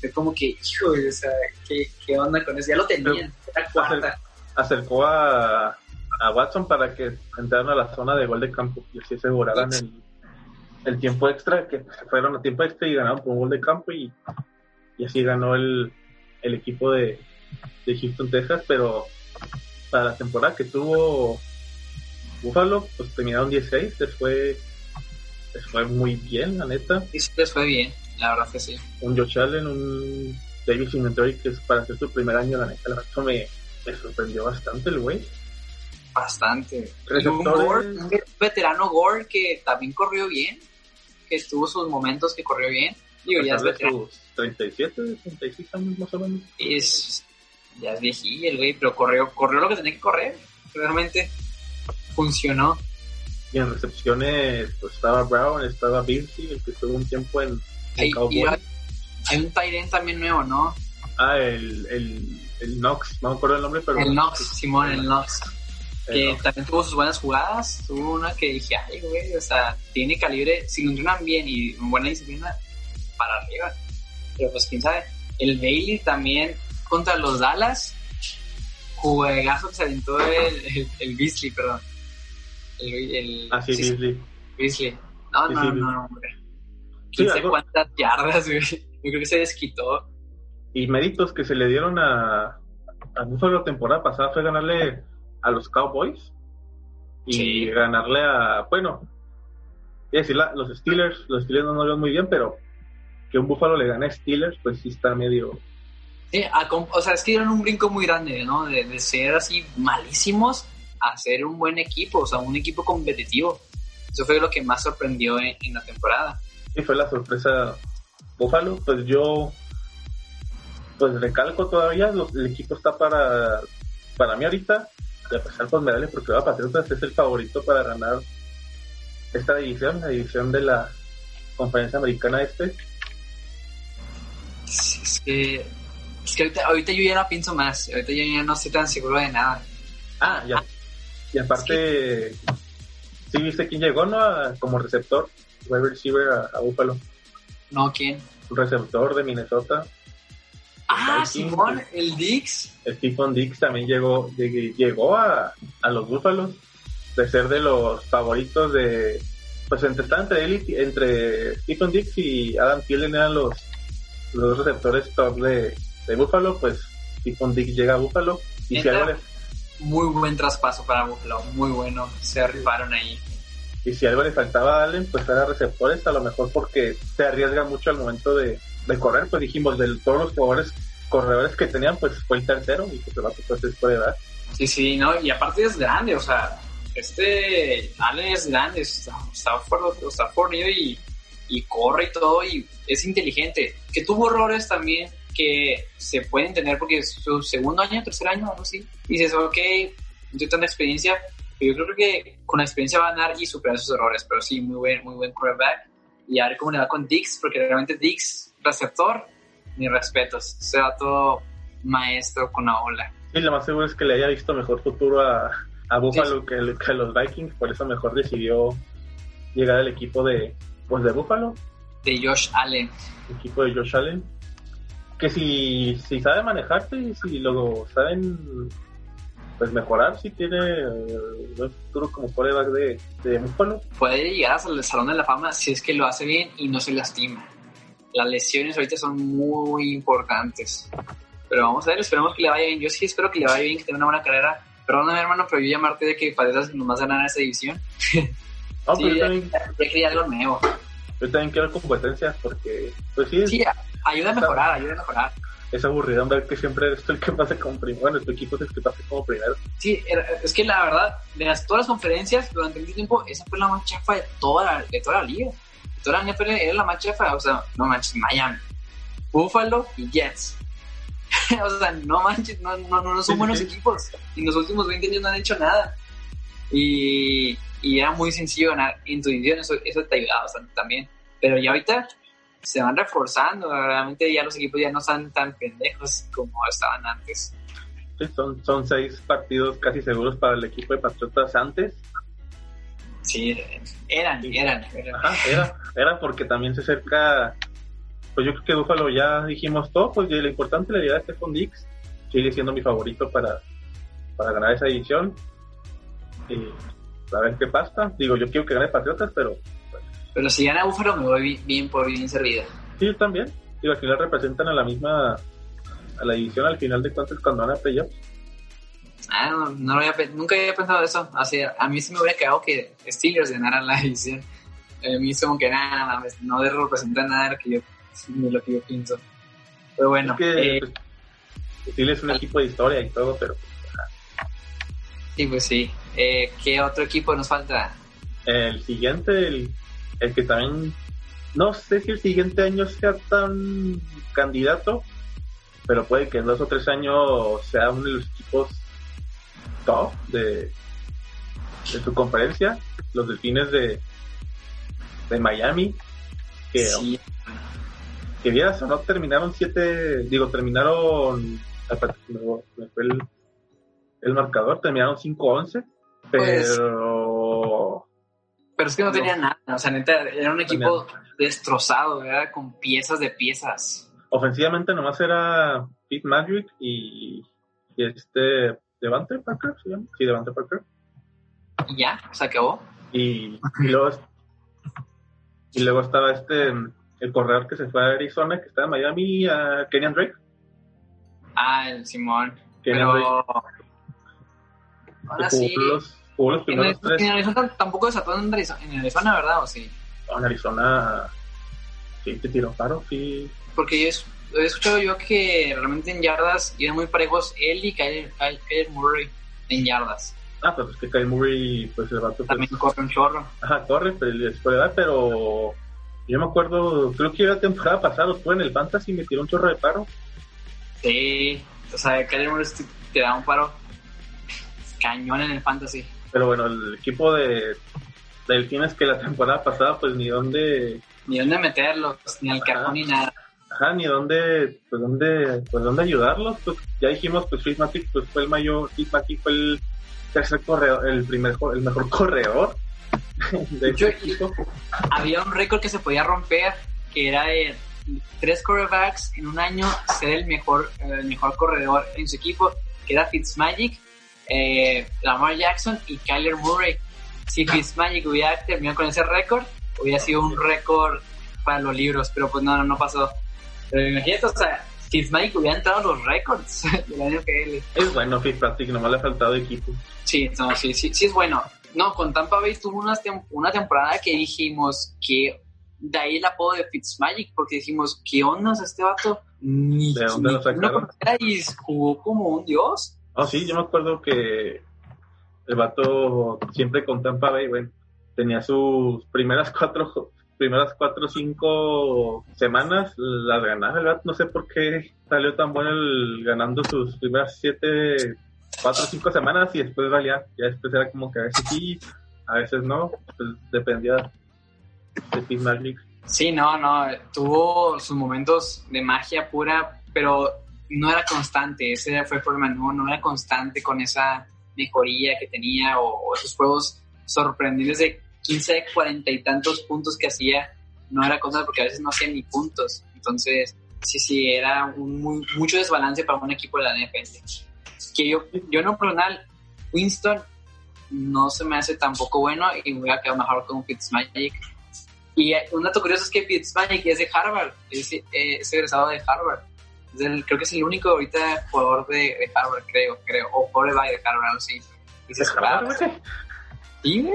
Fue como que, hijo, o sea, ¿qué, ¿qué, onda con eso? Ya lo tenían, era cuarta. Acercó a, a Watson para que entraran a la zona de gol de campo y así aseguraran el, el tiempo extra, que se fueron a tiempo extra y ganaron por un gol de campo y, y así ganó el, el equipo de, de Houston, Texas, pero para la temporada que tuvo Buffalo, pues terminaron 16, les fue, les fue muy bien, la neta. Sí, les fue bien, la verdad que sí. Un Josh Allen, un David Singletary, que es para hacer su primer año, la neta, la neta me, me sorprendió bastante el güey. Bastante. un, un veterano Gore que también corrió bien, que tuvo sus momentos que corrió bien. Digo, ya es veterano. 37, 36 años más o menos. Es, ya es viejillo el güey, pero corrió, corrió lo que tenía que correr. Realmente funcionó. Y en recepciones pues, estaba Brown, estaba Birsey, el que estuvo un tiempo en, hay, hay, un Tyrant también nuevo, ¿no? Ah, el, el, el Knox, no me acuerdo el nombre, pero... El Knox, Simón, el Knox. Que también tuvo sus buenas jugadas. Tuvo una que dije, ay, güey, o sea, tiene calibre, si lo entrenan bien y buena disciplina, para arriba. Pero pues quién sabe. El Bailey también contra los Dallas, juegazo que se aventó el, el, Beasley, perdón. El, el, ah, sí, Beasley. Beasley. No, no, no, no, hombre. Quién sé cuántas yardas, güey. Yo creo que se desquitó. Y méritos que se le dieron a, a Buffalo la temporada pasada fue ganarle a los Cowboys y ganarle a, bueno, es decir, los Steelers, los Steelers no nos ven muy bien, pero que un Buffalo le gane a Steelers, pues sí está medio, Sí, o sea, es que dieron un brinco muy grande, ¿no? De, ser así malísimos a ser un buen equipo, o sea, un equipo competitivo. Eso fue lo que más sorprendió en, la temporada. Sí, fue la sorpresa Búfalo. Pues yo, pues recalco todavía, el equipo está para, para mí ahorita, de pasar por medallas, porque va Patriotas es el favorito para ganar esta división, la división de la conferencia americana este. Sí, es que es que ahorita, yo ya no pienso más, ahorita yo ya no estoy tan seguro de nada. Ah, ya. Y aparte, sí, viste quién llegó, ¿no? como receptor, wide receiver a, a Buffalo. No, ¿quién? Un receptor de Minnesota. Ah, Simón, el Dix. Stephen Dix también llegó, llegó a, a los Búfalos de ser de los favoritos de pues entre entre él y, entre Stephen Dix y Adam Thielen eran los los receptores top de, de Buffalo, pues Tifon Dick llega a Buffalo y si algo le... Muy buen traspaso para Buffalo, muy bueno, se arribaron ahí. Y si algo le faltaba a Allen, pues era receptores, a lo mejor porque se arriesga mucho al momento de, correr, pues dijimos, de todos los jugadores corredores que tenían, pues fue el tercero y pues el vato pues es puede dar. Sí, sí, no, y aparte es grande, o sea, este Allen es grande, está, está, fornido y, y corre y todo, y es inteligente. Que tuvo errores también, que se puede entender porque es su segundo año, tercer año, algo así. Y dices, ok, no tengo tanta experiencia, pero yo creo que con la experiencia va a ganar y superar sus errores. Pero sí, muy buen, muy buen quarterback. Y a ver cómo le va con Dix, porque realmente Dix, receptor, ni respetos. Se va todo maestro con la ola. Y lo más seguro es que le haya visto mejor futuro a, a Buffalo que, que, a los Vikings, por eso mejor decidió llegar al equipo de, pues de Buffalo. De Josh Allen. El equipo de Josh Allen. Que si, si sabe manejarte y si lo saben pues mejorar, si tiene eh, un futuro como coreback de, de Buffalo. Puede llegar al Salón de la Fama si es que lo hace bien y no se lastima. Las lesiones ahorita son muy importantes. Pero vamos a ver, esperemos que le vaya bien. Yo sí espero que le vaya bien, que tenga una buena carrera. Perdóname, hermano, pero yo llamarte de que pareces nomás ganar esa división. <laughs> No, pero yo también, ya quería algo nuevo. yo también quiero competencias porque, pues sí, ayuda a mejorar, ayuda a mejorar. es aburrido ver que siempre eres tú el que pase como primero. Bueno, tu equipo es el que pase como primero. Sí, es que la verdad, de las, todas las conferencias durante mucho tiempo, esa fue la más chafa de toda la, de toda la liga. De toda la NFL era la más chafa, o sea, no manches, Miami, Buffalo y Jets. <laughs> o sea, no manches, no, no, no, son buenos equipos. Y en los últimos 20 años no han hecho nada. Y, y era muy sencillo ganar en tu división, eso, eso te ayudaba bastante también. Pero ya ahorita se van reforzando, realmente ya los equipos ya no están tan pendejos como estaban antes. Son, son seis partidos casi seguros para el equipo de Patriotas antes. Sí, eran, eran, eran. Ajá, era, era porque también se acerca. Pues yo creo que Buffalo ya dijimos todo, pues lo importante la idea de Stephon Dix sigue siendo mi favorito para, para ganar esa edición. Y a ver qué pasa. Digo, yo quiero que gane Patriotas, pero Pero si gana Búfalo me voy bi- bien por bien servida. sí, yo también. Digo, al final representan a la misma, a la división al final de cuentas cuando van a playoffs. Ah, no, no lo había nunca había pensado eso. Así, a mí sí me hubiera quedado que Steelers ganaran la división. A mí es como que nada, no representa nada lo que yo, lo que yo pienso. Pero bueno, es que eh, pues, Steelers es un equipo de historia y todo, pero sí, pues sí. Eh, ¿Qué otro equipo nos falta? El siguiente, el, el que también, no sé si el siguiente año sea tan candidato, pero puede que en dos o tres años sea uno de los equipos top de, de su conferencia, los delfines de, de Miami, que, Sí, que vieras o no terminaron siete, digo, terminaron, me- fue el, el marcador, terminaron 5-11, Pues, pero... pero es que no no. tenía nada. O sea, neta, era un equipo destrozado, ¿verdad? Con piezas de piezas. ofensivamente nomás era Pete Magic y, y este Devante Parker, ¿se llama? Sí, Devante Parker. Y ya, se acabó. Y, y luego y luego estaba este el corredor que se fue a Arizona, que estaba en Miami, a Kenyan Drake. Ah, el Simón. Kenyan Drake Pero. que Ahora sí. los, los En primeros Arizona, en tres Arizona tampoco desató en Arizona, en Arizona, ¿verdad? ¿O sí? en Arizona. Sí, te tiró paro, sí. Porque yo he, escuchado yo que realmente en yardas iban muy parejos él y Kyler- Kyler Murray en yardas. Ah, pues es que Kyle Murray, pues el vato, pues, También corre un chorro. Ajá, corre, pero pero yo me acuerdo, creo que la temporada pasada fue en el Fantasy me tiró un chorro de paro. Sí, o sea, Kyler Murray te, da un paro cañón en el fantasy. Pero bueno, el equipo de Delfines que la temporada pasada, pues ni dónde, Ni dónde meterlos, ni al cajón ni nada. Ajá, ni dónde, pues dónde, pues dónde ayudarlos. Pues ya dijimos, pues Fitzmagic pues fue el mayor, Fitzmagic fue el tercer corredor, el primer, el mejor <laughs> corredor de este equipo. Había un récord que se podía romper, que era de tres quarterbacks en un año ser el mejor, el mejor corredor en su equipo, que era Fitzmagic, eh, Lamar Jackson y Kyler Murray. Si Fitzmagic hubiera terminado con ese récord, hubiera sido un récord para los libros, pero pues no, no, no pasó. Pero imagínate, o sea, Fitzmagic hubiera entrado en los récords <laughs> del año que él. Es bueno Fitzpatrick, nomás le ha faltado equipo. Sí, no, sí, sí, sí es bueno. No, con Tampa Bay tuvo una, tem- una temporada que dijimos que de ahí el apodo de Fitzmagic, porque dijimos, ¿qué onda es este vato? Ni, ¿De dónde lo sacaron? y jugó como un dios. Oh, sí, yo me acuerdo que el vato siempre con Tampa Bay, bueno, tenía sus primeras <laughs> cuatro, primeras cuatro o cinco semanas las ganaba, ¿verdad? No sé por qué salió tan bueno el, ganando sus primeras siete, cuatro o cinco semanas y después valía. Ya después era como que a veces sí, a veces no, pues dependía de Team Magic. Sí, no, no, tuvo sus momentos de magia pura, pero no era constante, ese fue el problema, no, no era constante con esa mejoría que tenía o, esos juegos sorprendentes de 15, 40 y tantos puntos que hacía, no era constante porque a veces no hacía ni puntos, entonces sí, sí, era un muy, mucho desbalance para un equipo de la NFL. Que yo, yo no personal, Winston no se me hace tampoco bueno y me voy a quedar mejor con Fitzmagic. Y un dato curioso es que Fitzmagic es de Harvard, es, eh, es egresado de Harvard creo que es el único ahorita jugador de, de Harvard, creo, creo, o quarterback de Harvard, algo así. ¿De Harvard, Sí,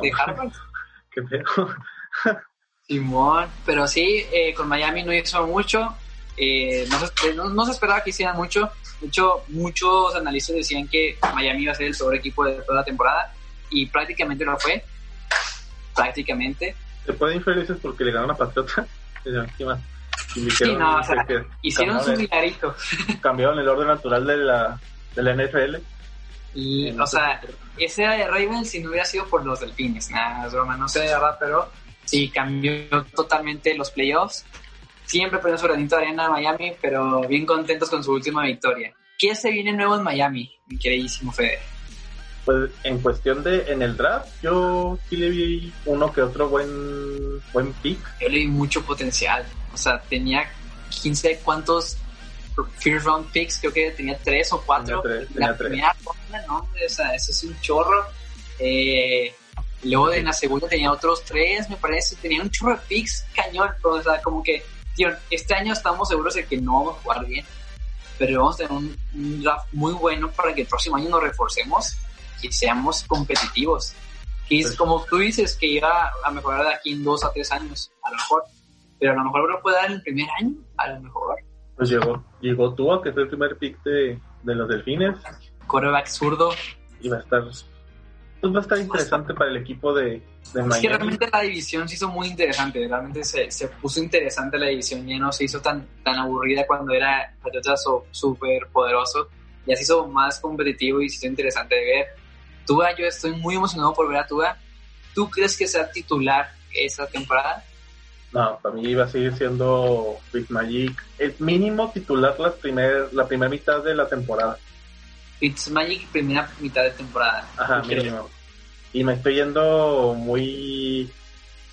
de Harvard. <laughs> Qué pedo. <laughs> Simón, pero sí, eh, con Miami no hizo mucho, eh, no, se, no, se, esperaba que hicieran mucho, de hecho, muchos analistas decían que Miami iba a ser el peor equipo de toda la temporada, y prácticamente lo fue, prácticamente. Se pueden infelices porque le ganaron a Patriota, <laughs> ¿qué más? Sí, no, o sea, hicieron su milarito. Cambiaron el orden natural de la, de la NFL. Y, o sea, ese era de Ravens si no hubiera sido por los delfines. Nada, es broma, no sé de verdad, pero sí cambió totalmente los playoffs. Siempre poniendo su granito de arena a Miami, pero bien contentos con su última victoria. ¿Qué se viene nuevo en Miami, mi queridísimo Fede? Pues en cuestión de en el draft, yo sí le vi uno que otro buen, buen pick. Yo le vi mucho potencial. O sea, tenía 15 cuántos first round picks, creo que tenía 3 o 4. La primera ronda, ¿no? O sea, eso es un chorro. Eh, luego en la segunda tenía otros 3, me parece. Tenía un chorro de picks cañón. O sea, como que, tío, este año estamos seguros de que no vamos a jugar bien. Pero vamos a tener un, un draft muy bueno para que el próximo año nos reforcemos y seamos competitivos. Y es como tú dices, que iba a mejorar de aquí en 2 a 3 años, a lo mejor pero a lo mejor lo puede dar en el primer año, a lo mejor. Pues llegó, llegó Tua, que fue el primer pick de, de los delfines. Coreback zurdo. Y va a estar, pues va a estar interesante para el equipo de, de Miami. Es que realmente la división se hizo muy interesante, realmente se, se puso interesante la división, ya no se hizo tan, tan aburrida cuando era Patriotas súper poderoso, ya se hizo más competitivo y se hizo interesante de ver. Tua, yo estoy muy emocionado por ver a Tua. ¿Tú crees que sea titular esa temporada? No, para mí iba a seguir siendo Big Magic. El mínimo titular la primera la primera mitad de la temporada. Magic primera mitad de temporada. Ajá, mínimo. Y me estoy yendo muy...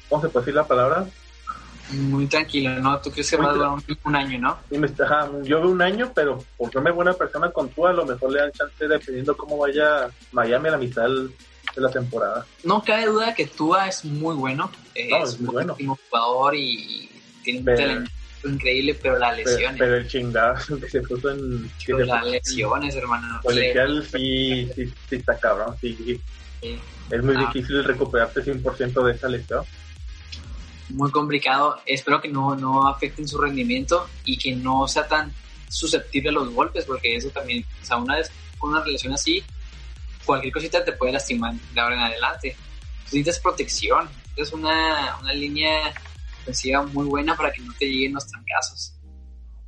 ¿Cómo se puede decir la palabra? Muy tranquilo, ¿no? Tú crees que va a durar un, año, ¿no? ajá, yo veo un año, pero por ser buena persona con tú, a lo mejor le dan chance dependiendo cómo vaya Miami a la mitad de la temporada. No cabe duda que Tua es muy bueno. es, muy bueno. jugador y tiene un talento increíble, pero la lesión. Pero, el chingazo <laughs> que se puso en. Pero las lesiones, hermano. Colegial sí, sí, sí, está cabrón. Sí. Es muy ah. difícil recuperarte 100% de esa lesión. Muy complicado. Espero que no, no afecten su rendimiento y que no sea tan susceptible a los golpes, porque eso también, o sea, una vez con una relación así, cualquier cosita te puede lastimar de ahora en adelante. Necesitas protección, es una, una línea defensiva muy buena para que no te lleguen los trancazos.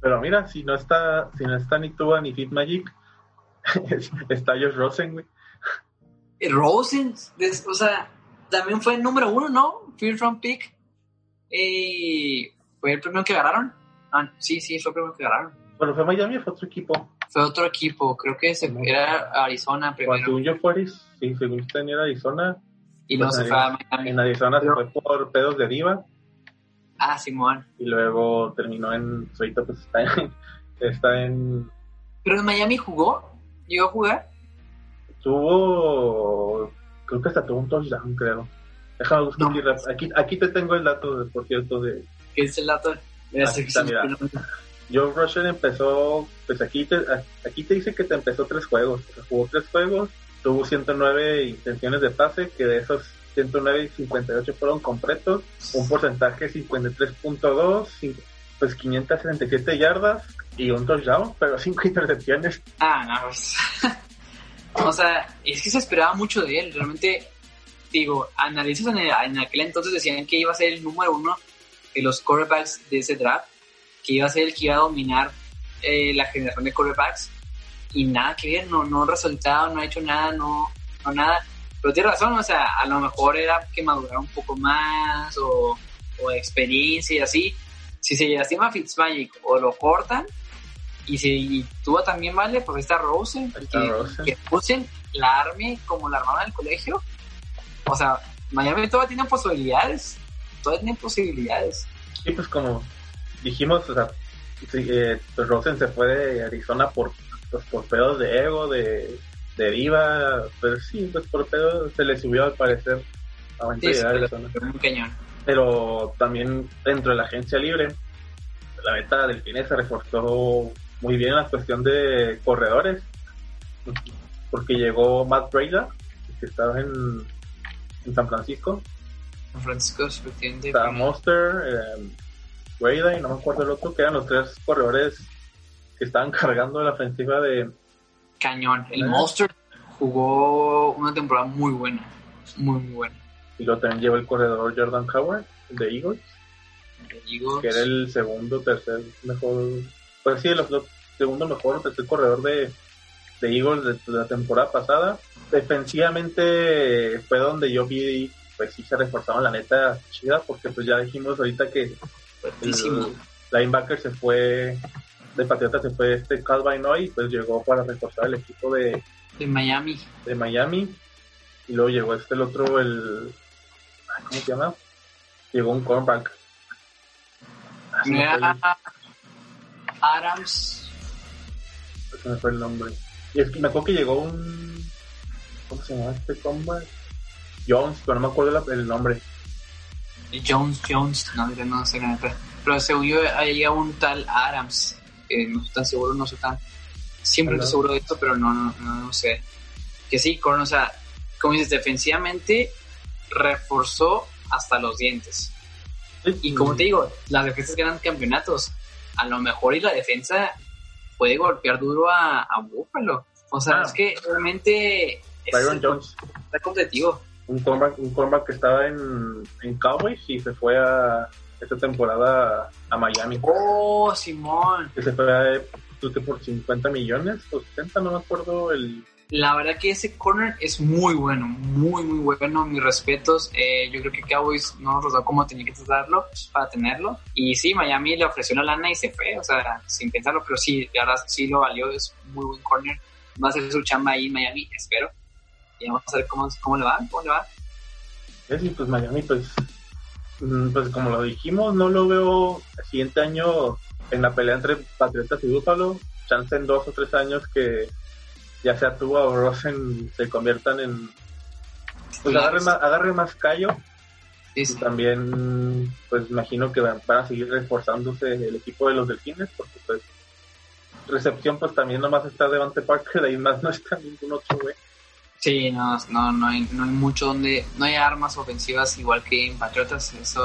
Pero mira, si no está, si no está ni Tua ni Fit Magic, <laughs> está Josh Rosen, güey. Eh, Rosen, o sea, también fue el número uno, ¿no? First round pick. Eh, ¿Fue el primero que agarraron? Ah, sí, sí, fue el primero que agarraron. Bueno, fue Miami fue otro equipo. Fue otro equipo, creo que se, era Arizona primero. Según yo fue sí, según yo tenía Arizona. Y luego se fue a Miami. En Arizona se fue por pedos de diva. Ah, Simón. Y luego terminó en. Ahorita pues está en. <laughs> Está en ¿Pero en Miami jugó? ¿Llegó a jugar? Tuvo. Creo que hasta tuvo un touchdown, creo. Déjame buscar aquí, aquí, te tengo el dato, por cierto, de. ¿Qué es el dato? Aquí está, mira. <laughs> Joe Rusher empezó, pues aquí te, aquí te dice que te empezó tres juegos, jugó tres juegos, tuvo 109 intenciones de pase, que de esos 109 y 58 fueron completos, un porcentaje 53.2, pues 567 yardas y un touchdown, pero <laughs> cinco intercepciones. Ah, no, pues. <laughs> o sea, es que se esperaba mucho de él, realmente digo, analistas en, en, aquel entonces decían que iba a ser el número uno de los quarterbacks de ese draft, que iba a ser el que iba a dominar eh, la generación de quarterbacks y nada que ver, no, no ha resultado, no ha hecho nada, no, no nada. Pero tiene razón, o sea, a lo mejor era que madurara un poco más o, o experiencia y así. Si se lastima Fitzmagic o lo cortan, y si tuvo también vale, pues está Rosen, que, Rosen. que usen la arme como la armada del colegio. O sea, Miami todavía tiene posibilidades, todavía tiene posibilidades. Sí, pues como dijimos, o sea, eh, pues Rosen se fue de Arizona por, pues, por pedos de ego, de, de diva, pero sí, pues por pedos se le subió al parecer a sí, sí, Arizona. Pero también dentro de la agencia libre, la meta del Fine se reforzó muy bien la cuestión de corredores, porque llegó Matt Breda, que estaba en, en San Francisco. San Francisco, efectivamente. Estaba Monster, eh, Breda y no me acuerdo el otro, que eran los tres corredores que estaban <laughs> cargando la ofensiva de... Cañón. El Monster jugó una temporada muy buena, muy, muy buena. Y luego también lleva el corredor Jordan Howard, de Eagles. De Eagles. Que era el segundo, tercer mejor pues sí, el, segundo mejor tercer corredor de, de Eagles de, la temporada pasada. Defensivamente fue donde yo vi, pues sí se reforzaron la neta chida, porque pues ya dijimos ahorita que el linebacker se fue, de Patriota se fue este Calvin hoy, pues llegó para reforzar el equipo de, de Miami. De Miami. Y luego llegó este el otro, el... ¿Cómo se llama? Llegó un cornerback. Adams. Se me fue el nombre. Y es que me acuerdo que llegó un. ¿Cómo se llama este combat? Jones, pero no me acuerdo el nombre. Jones, Jones, no, no sé Pero según yo, hay un tal Adams, que no estoy tan seguro, no sé tan. Siempre estoy seguro de esto, pero no, no, no, sé. Que sí, con, o sea, como dices, defensivamente reforzó hasta los dientes. Y como te digo, las defensas ganan campeonatos a lo mejor y la defensa puede golpear duro a, a Buffalo. O sea, ah. es que realmente... Jones. Está competitivo. Un comeback, un que estaba en, en Cowboys y se fue a esta temporada a Miami. Oh, Simón. Que se fue a, por 50 millones o 70, no me acuerdo el la verdad que ese corner es muy bueno, muy, muy bueno. Mis respetos. Eh, yo creo que Cowboys no nos da como tenía que tratarlo para tenerlo. Y sí, Miami le ofreció la lana y se fue, o sea, sin pensarlo, pero sí, ahora sí lo valió. Es muy buen corner. Va a hacer su chamba ahí en Miami, espero. Y vamos a ver cómo, cómo le va, cómo le va. Sí, pues Miami, pues, mm, pues como lo dijimos, no lo veo el siguiente año en la pelea entre Patriotas y Búfalo. Chance en dos o tres años que ya sea tú o Rosen se conviertan en pues agarre más, agarre más callo y también pues imagino que van, a seguir reforzándose el equipo de los delfines porque pues recepción pues también nomás está Devante Parker ahí más no está ningún otro güey Sí, no, no, no, hay, no hay mucho donde, no hay armas ofensivas igual que en Patriotas, eso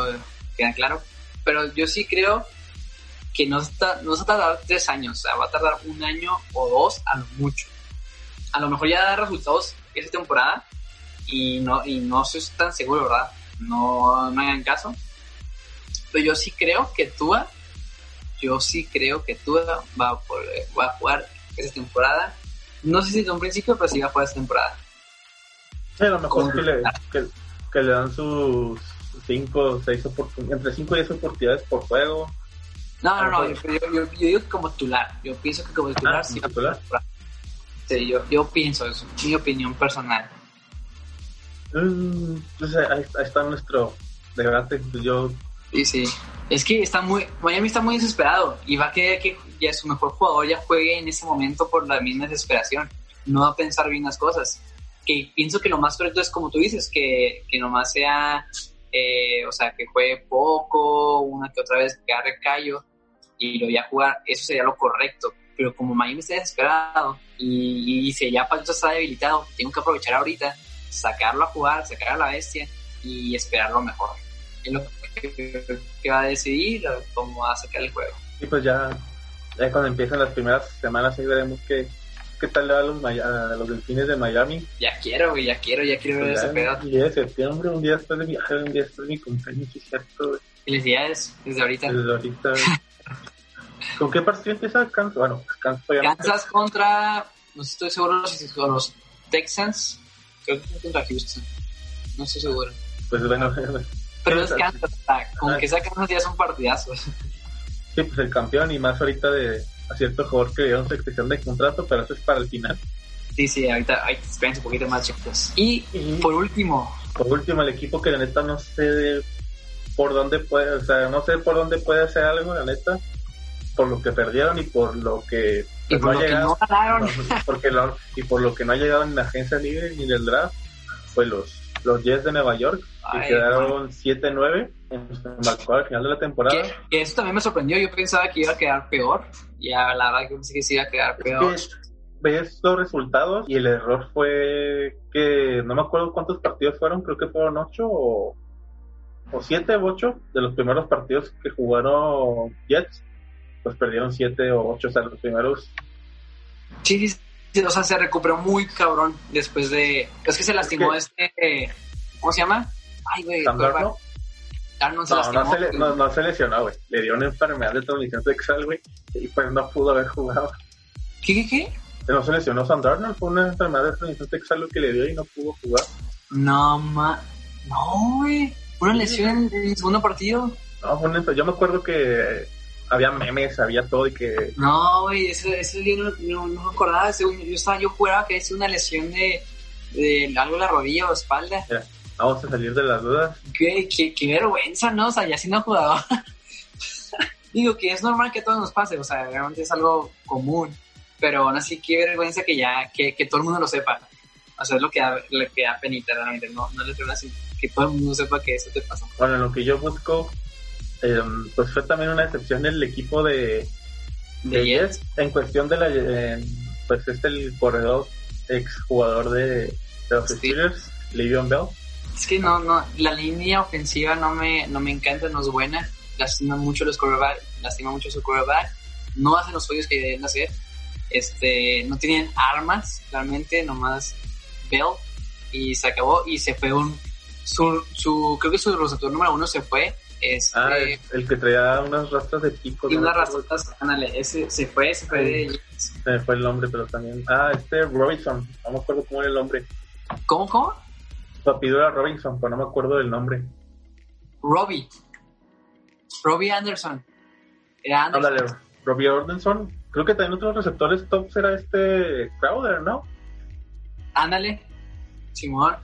queda claro. Pero yo sí creo que no, está, no va a tardar tres años, o sea, va a tardar un año o dos a lo mucho a lo mejor ya da resultados esa temporada y no, y no estoy tan seguro, ¿verdad? No, no hagan caso. Pero yo sí creo que Tua, yo sí creo que Tua va a, a jugar esa temporada. No sé si de un principio, pero sí va a jugar esa temporada. A lo mejor que le, que, le, dan sus 5 6 oportunidades, entre 5 y 10 oportunidades por juego. No, no, no, yo, yo, digo como titular. Yo pienso que como titular ah, sí yo, yo pienso eso, mi opinión personal. Mm, pues ahí, está nuestro debate. Pues yo... Sí, sí. Es que está muy, Miami está muy desesperado y va a querer que ya su mejor jugador ya juegue en ese momento por la misma desesperación. No va a pensar bien las cosas. Que pienso que lo más correcto es como tú dices, que, que nomás sea, eh, o sea, que juegue poco, una que otra vez que agarre callo y lo vaya a jugar. Eso sería lo correcto pero como Miami está desesperado y, y dice, ya Patriotas está debilitado, tengo que aprovechar ahorita, sacarlo a jugar, sacar a la bestia y esperar lo mejor. Es lo que, va a decidir cómo va a sacar el juego. Y pues ya, ya cuando empiezan las primeras semanas ahí veremos qué, qué tal a los, Maya- a los delfines de Miami. Ya quiero, güey, ya quiero, ya quiero ver ese pedo. Y de septiembre, un día después de viajar, un día después de mi cumpleaños, es cierto, güey. Felicidades desde ahorita. Desde ahorita. <laughs> ¿Con qué partido empieza Kansas? Bueno, pues Kansas Kansas contra, no estoy seguro si es con los Texans, creo que contra Houston, no estoy seguro. Pues bueno, <laughs> Pero es Kansas, o sea, con Ah. que sea Kansas ya son partidazos. sí, pues el campeón y más ahorita de a cierto jugador que le dieron su extensión de contrato, pero eso es para el final. Sí, sí, ahorita, ahorita espérense un poquito más, chicos. Y Y por último, por último, el equipo que la neta no sé por dónde puede, o sea, no sé por dónde puede hacer algo, la neta, por lo que perdieron y por lo que y por no lo ha que llegado. no ganaron, <laughs> No, porque lo- y por lo que no ha llegado en la agencia libre ni del draft, pues los, los Jets de Nueva York, que Ay, quedaron 7-9 en embarcado al final de la temporada. que, que eso también me sorprendió, yo pensaba que iba a quedar peor, y a la verdad que pensé que sí iba a quedar Es peor. que ves los resultados y el error fue que no me acuerdo cuántos partidos fueron, creo que fueron 8 o, o 7 o 8 de los primeros partidos que jugaron Jets, pues perdieron 7 o 8, o sea, los primeros Sí, o sea, se recuperó muy cabrón después de... Es que se lastimó este... ¿Cómo se llama? Ay, güey. Sam quarterback. Darnold. Darnold se No, no se, le- no, no se lesionó, güey. Le dio una enfermedad de transmisión sexual, güey, y pues no pudo haber jugado. ¿Qué, qué, qué? No se lesionó Sam Darnold, fue una enfermedad de transmisión sexual lo que le dio y no pudo jugar. No, ma... No, güey. Una lesión en el segundo partido. No, fue una yo me acuerdo que había memes, había todo y que No, güey, ese, ese día no, no, no me acordaba. Según yo estaba, yo juraba que es una lesión de, de algo en la rodilla o espalda. Vamos a salir de las dudas. Qué, qué, qué vergüenza, ¿no? O sea, ya siendo jugador. <laughs> Digo que es normal que a todos nos pase, o sea, realmente es algo común. Pero aún así, qué vergüenza que ya, que, que todo el mundo lo sepa. O sea, es lo que da, lo que da penita, realmente. No, no le así. Que todo el mundo sepa que eso te pasó. Bueno, lo que yo busco, em, pues fue también una excepción el equipo de, de De Jets en cuestión de la, em, pues este el corredor ex jugador de, de los. Steelers, Le'Veon Bell. Es que no, no, la línea ofensiva no me, no me encanta, no es buena. Lastima mucho los quarterback, lastima mucho su quarterback. No hacen los juegos que deben hacer. Este, no tienen armas, realmente, nomás Bell. Y se acabó. Y se fue un. Su, su, creo que su receptor número uno se fue. Este, Ah, el que traía unas rastras de pico. y no unas razotas, ándale, ese se fue, se fue de. Se fue el nombre, pero también. Ah, este Robinson, no me acuerdo cómo era el nombre. ¿Cómo, cómo? Su apellido era Robinson, pero no me acuerdo del nombre. Robbie. Robbie Anderson. Era Anderson. Ándale, Robbie Ordenson. Creo que también otros receptores tops era este Crowder, ¿no? Ándale. Simón.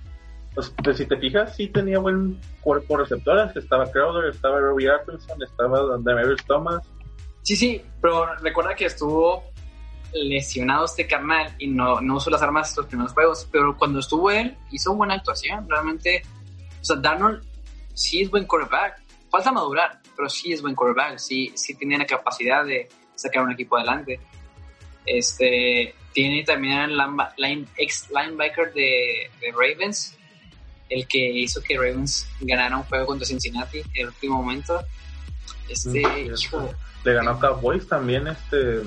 Pues, pues, si te fijas, sí tenía buen cuerpo receptores. Estaba Crowder, estaba Robbie Ordenson, estaba Demarius Thomas. Sí, sí, pero recuerda que estuvo lesionado este carnal y no, no usó las armas estos primeros juegos, pero cuando estuvo él hizo buena actuación, realmente, o sea, Darnold sí es buen quarterback, falta madurar, pero sí es buen quarterback, sí, sí tiene la capacidad de sacar un equipo adelante. Este, tiene también el line- ex linebacker de, de Ravens, el que hizo que Ravens ganara un juego contra Cincinnati en el último momento. Este, Mm, hijo, Le ganó a Cowboys también, este.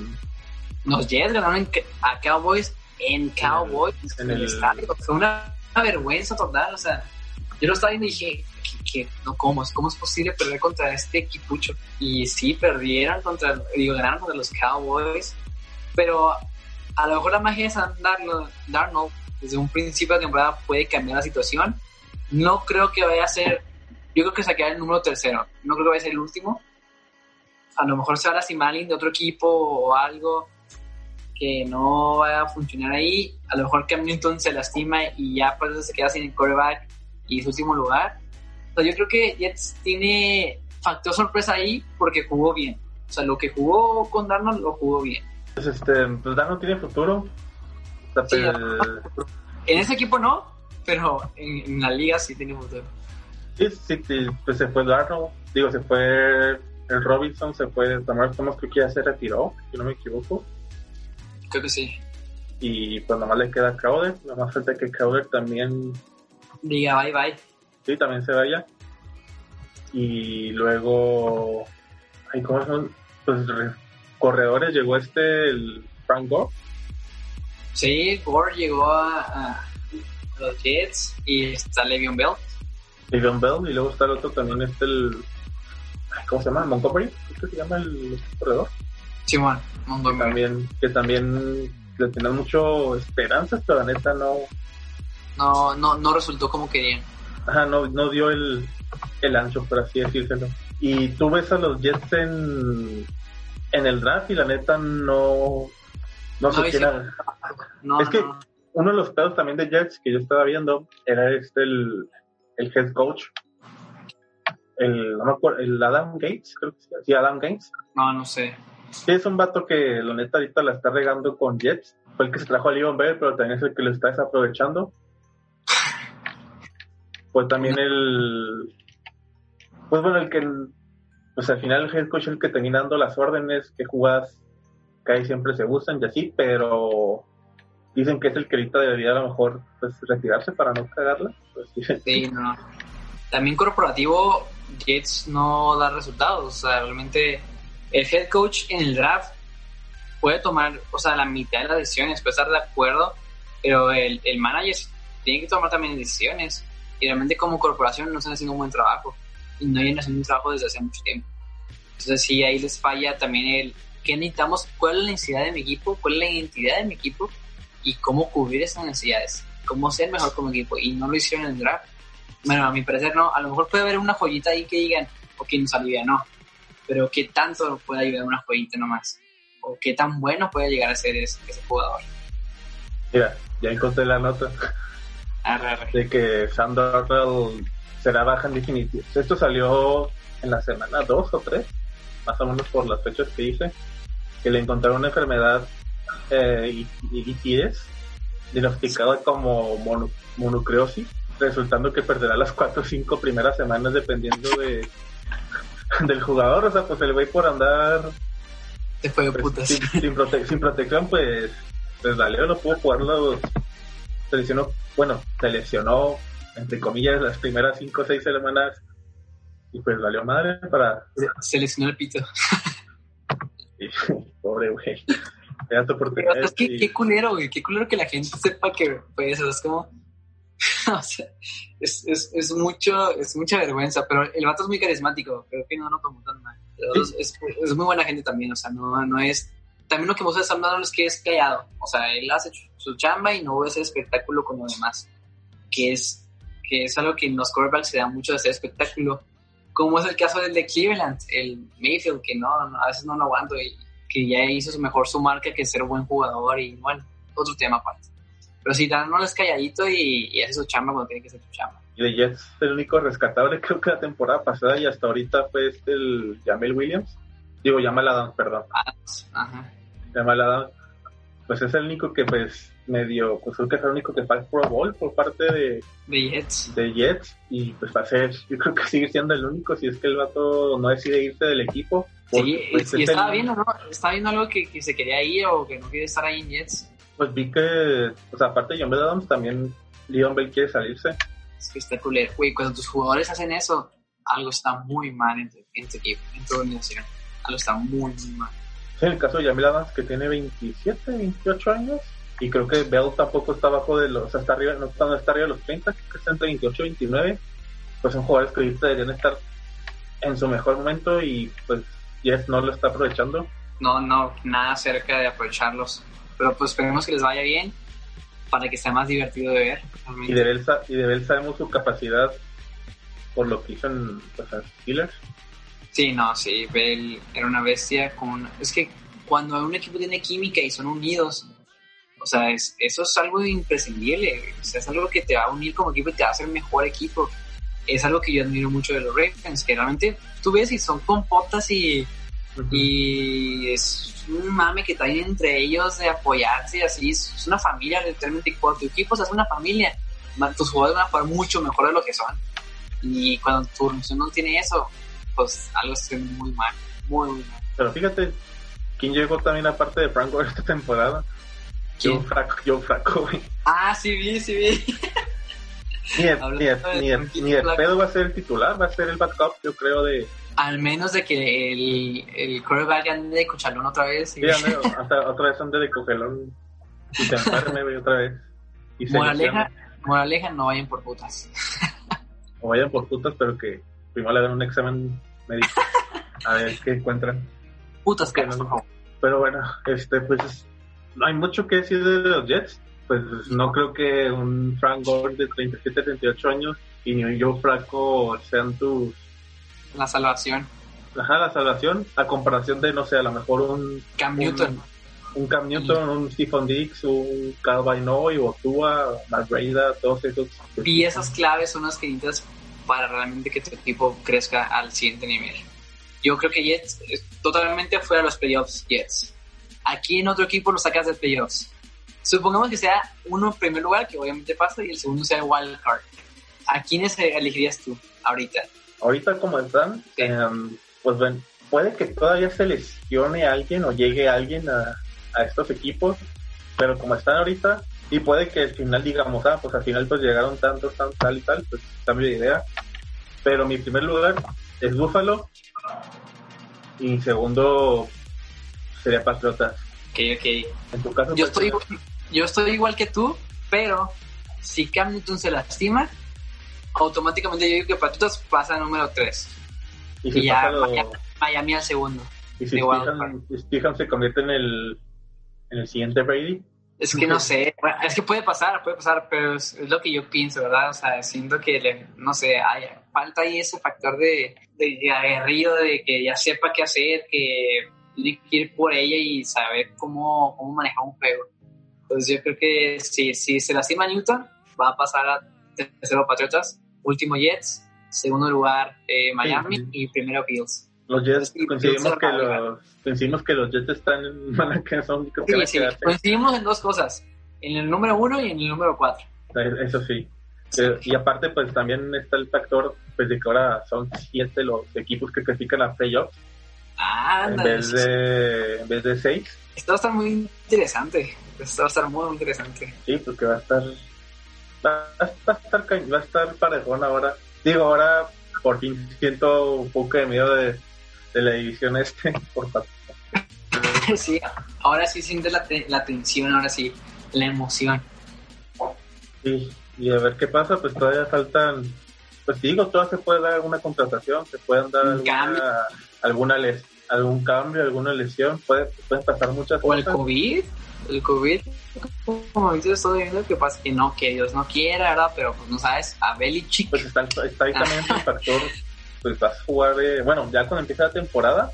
Los Jets ganaron a Cowboys en Cowboys en el el- estadio. Fue una, una vergüenza total. O sea, yo lo estaba viendo y dije, ¿qué, qué? no, ¿cómo, es- ¿cómo es posible perder contra este equipucho? Y sí, perdieron contra, digo, ganaron contra los Cowboys. Pero a lo mejor la magia de Sam Darnold, Darnold desde un principio de temporada puede cambiar la situación. No creo que vaya a ser, yo creo que se el número tercero. No creo que vaya a ser el último. A lo mejor se va a lastimar alguien de otro equipo o algo que no va a funcionar ahí. A lo mejor Cam Newton se lastima y ya por eso se queda sin el quarterback y su último lugar. O sea, yo creo que Jets tiene factor sorpresa ahí porque jugó bien. O sea, lo que jugó con Darnold lo jugó bien. Pues este, pues no tiene futuro. O sea, Sí, pero- En ese equipo no, pero en, en la liga sí tiene futuro. Sí, sí, sí, pues se fue Darnold, digo, se fue el Robinson, se fue Tamar Thomas, creo que ya se retiró, si no me equivoco, Creo que sí. y pues nomás le queda Crowder, nomás falta que Crowder también, Diga bye bye. sí, también se vaya, y luego, ay, ¿cómo son? Pues re- corredores, llegó este, el Frank Gore, Sí, Gore llegó a, a los Jets y está Le'Veon Bell. Le'Veon Bell y luego está el otro también, este el... ¿Cómo se llama? ¿Montgomery? ¿Qué se llama el corredor? Simón, Que Montgomery. también, que también le tenían mucho esperanzas, pero la neta no, No, no, no resultó como querían. ajá, no, no dio el, el ancho, por así decírselo. Y tú ves a los Jets en, en el draft y la neta no, no, No se quiera- No, Es que- no. Uno de los pedos también de Jets que yo estaba viendo era este, el, el head coach. El, no me acuerdo, el Adam Gates, creo que sí, Adam Gates. No, no sé. Es un vato que la neta ahorita la está regando con Jets. Fue el que se trajo a Leon Bell, pero también es el que lo está desaprovechando. Pues también el. Pues bueno, el que. Pues al final el head coach es el que termina dando las órdenes, que jugadas que ahí siempre se usan y así, pero dicen que es el que ahorita debería a lo mejor pues retirarse para no cagarla. Pues, sí. Sí, no. También corporativo, Jets no da resultados. O sea, realmente el head coach en el draft puede tomar, o sea, la mitad de las decisiones, puede estar de acuerdo, pero el, el manager tiene que tomar también decisiones. Y realmente como corporación no están haciendo un buen trabajo. Y no vienen haciendo un trabajo desde hace mucho tiempo. Entonces sí, ahí les falla también el qué necesitamos, cuál es la necesidad de mi equipo, cuál es la identidad de mi equipo y cómo cubrir esas necesidades, cómo ser mejor como equipo. Y no lo hicieron en el draft. Bueno, a mi parecer no. A lo mejor puede haber una joyita ahí que digan, ok, nos alivia, no. Pero qué tanto puede ayudar una joyita nomás. O qué tan bueno puede llegar a ser ese, ese jugador. Mira, ya encontré la nota. Arre, arre. de que Sam Darnold será baja en definitivo. Esto salió en la semana 2 o 3, más o menos por las fechas que hice, que le encontraron una enfermedad eh, ITS, diagnosticada como mono- monucleosis, resultando que perderá las 4 o 5 primeras semanas dependiendo de <laughs> del jugador. O sea, pues el güey por andar fue de pues, putas. sin, sin prote- sin protección, pues, pues valió, no pudo jugar los. Se lesionó, bueno, se lesionó, entre comillas, las primeras 5 o 6 semanas. Y pues valió madre para. Se lesionó el pito. <laughs> pobre güey. Es que y- qué culero, güey. Qué culero que la gente sepa que pues es como. <laughs> o sea, es, es, es mucho, es mucha vergüenza, pero el vato es muy carismático, creo que no lo tomó tan mal. Pero es, es, es muy buena gente también, o sea, no, no es. También lo que de Sam Darnold es que es callado, o sea, él hace su chamba y no ese espectáculo como demás, que es, que es algo que en los quarterbacks se da mucho de hacer espectáculo, como es el caso del de Cleveland, el Mayfield, que no, no, a veces no lo aguanto y que ya hizo su mejor su marca que ser buen jugador y bueno, otro tema aparte. Pero si Darnold es calladito y, y hace su chamba cuando tiene que hacer su chamba. Y de Jets, el único rescatable <laughs> creo que la temporada pasada y hasta ahorita fue este el Jamel Williams. Digo, Jamal Adams, perdón. Ajá. Jamal Adams. Pues es el único que pues medio, pues creo que es el único que fue al Pro Bowl por parte de, De Jets. de Jets y pues va a ser, yo creo que sigue siendo el único si es que el vato no decide irse del equipo. Sí, Porque, pues, y es estaba el- viendo, ¿no? Estaba viendo algo que, que se quería ir o que no quiere estar ahí en Jets. Pues vi que, sea, aparte de John Bell Adams, también Leon Bell quiere salirse. Es que está culero. Güey, cuando tus jugadores hacen eso, algo está muy mal en tu, en tu equipo, en tu organización. Algo está muy, muy mal. Sí, en el caso de Jamil Adams, que tiene 27, 28 años, y creo que Bell tampoco está abajo de los, o sea, está arriba, no está, no está arriba de los 30, creo que está entre 28 y 29, pues son jugadores que ahorita deberían estar en su mejor momento y pues Jets no lo está aprovechando. No, no, nada cerca de aprovecharlos. Pero pues esperemos que les vaya bien para que sea más divertido de ver. realmente. Y de Bell, sa- y de Bell sabemos su capacidad por lo que hizo en pues, Steelers. Sí, no, sí, Bell era una bestia. Con una- Es que cuando un equipo tiene química y son unidos, o sea, es- eso es algo imprescindible. O sea, es algo que te va a unir como equipo y te va a hacer mejor equipo. Es algo que yo admiro mucho de los Ravens, que realmente tú ves y son compotas y, y es un mame que traen entre ellos de apoyarse y así. Es una familia, literalmente. Cuando tu equipo se hace una familia, tus jugadores van a jugar mucho mejor de lo que son. Y cuando tu organización no tiene eso, pues algo haciendo muy mal, muy, muy mal. Pero fíjate, ¿quién llegó también aparte de Franco esta temporada? Flacco, Joe Flacco, güey. Ah, sí vi, sí vi. Ni Hablando ni de ni Franquito ni Flacco. pedo va a ser el titular, va a ser el backup, yo creo, de... Al menos de que el, el quarterback ande de cuchalón otra vez. y- Sí, <laughs> hasta otra vez ande de cogelón. y se enferme, otra vez. Y se Moraleja, moraleja, no vayan por putas. O vayan por putas, pero que primero le den un examen médico. <laughs> A ver qué encuentran. Putas Que caras, no- por favor. Pero bueno, este, pues no hay mucho que decir de los Jets. Pues no creo que un Frank Gore de 37, 38 años y ni un Joe Flacco sean tus La salvación. Ajá, la salvación, a comparación de, no sé, a lo mejor un, Cam un, Newton. un Cam Newton, un Stephen Dix, un Calvin Noy, o Tua, Breda, todos esos. pues, Piezas claves son las que necesitas para realmente que tu equipo crezca al siguiente nivel. Yo creo que Jets es totalmente fuera de los playoffs, Jets. Aquí en otro equipo lo sacas de playoffs. Supongamos que sea uno en primer lugar, que obviamente pasa, y el segundo sea wild card. ¿A quiénes elegirías tú ahorita? Ahorita como están, em, pues ven, puede que todavía se lesione alguien o llegue alguien a, a estos equipos, pero como están ahorita, y puede que al final digamos, ah, pues al final pues llegaron tantos, tan, tal y tal, pues cambio de idea. Pero mi primer lugar es Buffalo y segundo sería Patriotas. Ok, ok. En tu caso, Yo ¿cuál estoy, sería? yo estoy igual que tú, pero si Cam Newton se lastima, automáticamente yo digo que Patriotas pasa a número 3. y si y ya, Buffalo- vaya. Miami al segundo. y si Stephen, se convierte en el en el siguiente Brady, Es que no sé, es que puede pasar, puede pasar, pero es, es lo que yo pienso, ¿verdad? O sea, siento que, le- no sé, hay, falta ahí ese factor de, de aguerrido, de que ya sepa qué hacer, que tiene que ir por ella y saber cómo, cómo manejar un juego. Entonces yo creo que si, si se lastima Newton, va a pasar a tercero Patriotas, último Jets, segundo lugar eh, Miami Sí. y primero Bills. los Jets Sí, coincidimos que los coincidimos que los Jets están en <laughs> mala que son que Sí, van a sí, coincidimos en dos cosas, en el número uno y en el número cuatro. Eso sí. Eh, Y aparte, pues también está el factor pues, de que ahora son siete los equipos que clasifican a playoffs Ah, en vez de en vez de seis. Esto va a estar muy interesante. Esto va a estar muy, muy interesante. Sí, porque va a estar va, va a estar va a estar parejón ahora. Digo, ahora por fin siento un poco de miedo de, de la división este <laughs> por <laughs> sí, ahora sí sientes la, te- la tensión, ahora sí, la emoción. Sí, y a ver qué pasa, pues todavía faltan, pues digo, todavía se puede dar alguna contratación, se pueden dar Un alguna, alguna les, algún cambio, alguna lesión, puede, pueden pasar muchas O el cosas. COVID, el COVID, como ahorita estoy viendo que pasa que no, que Dios no quiera, ¿verdad? Pero pues no sabes, a Belichick. Pues está, está ahí también el <laughs> factor, pues vas a jugar, bueno, ya cuando empieza la temporada,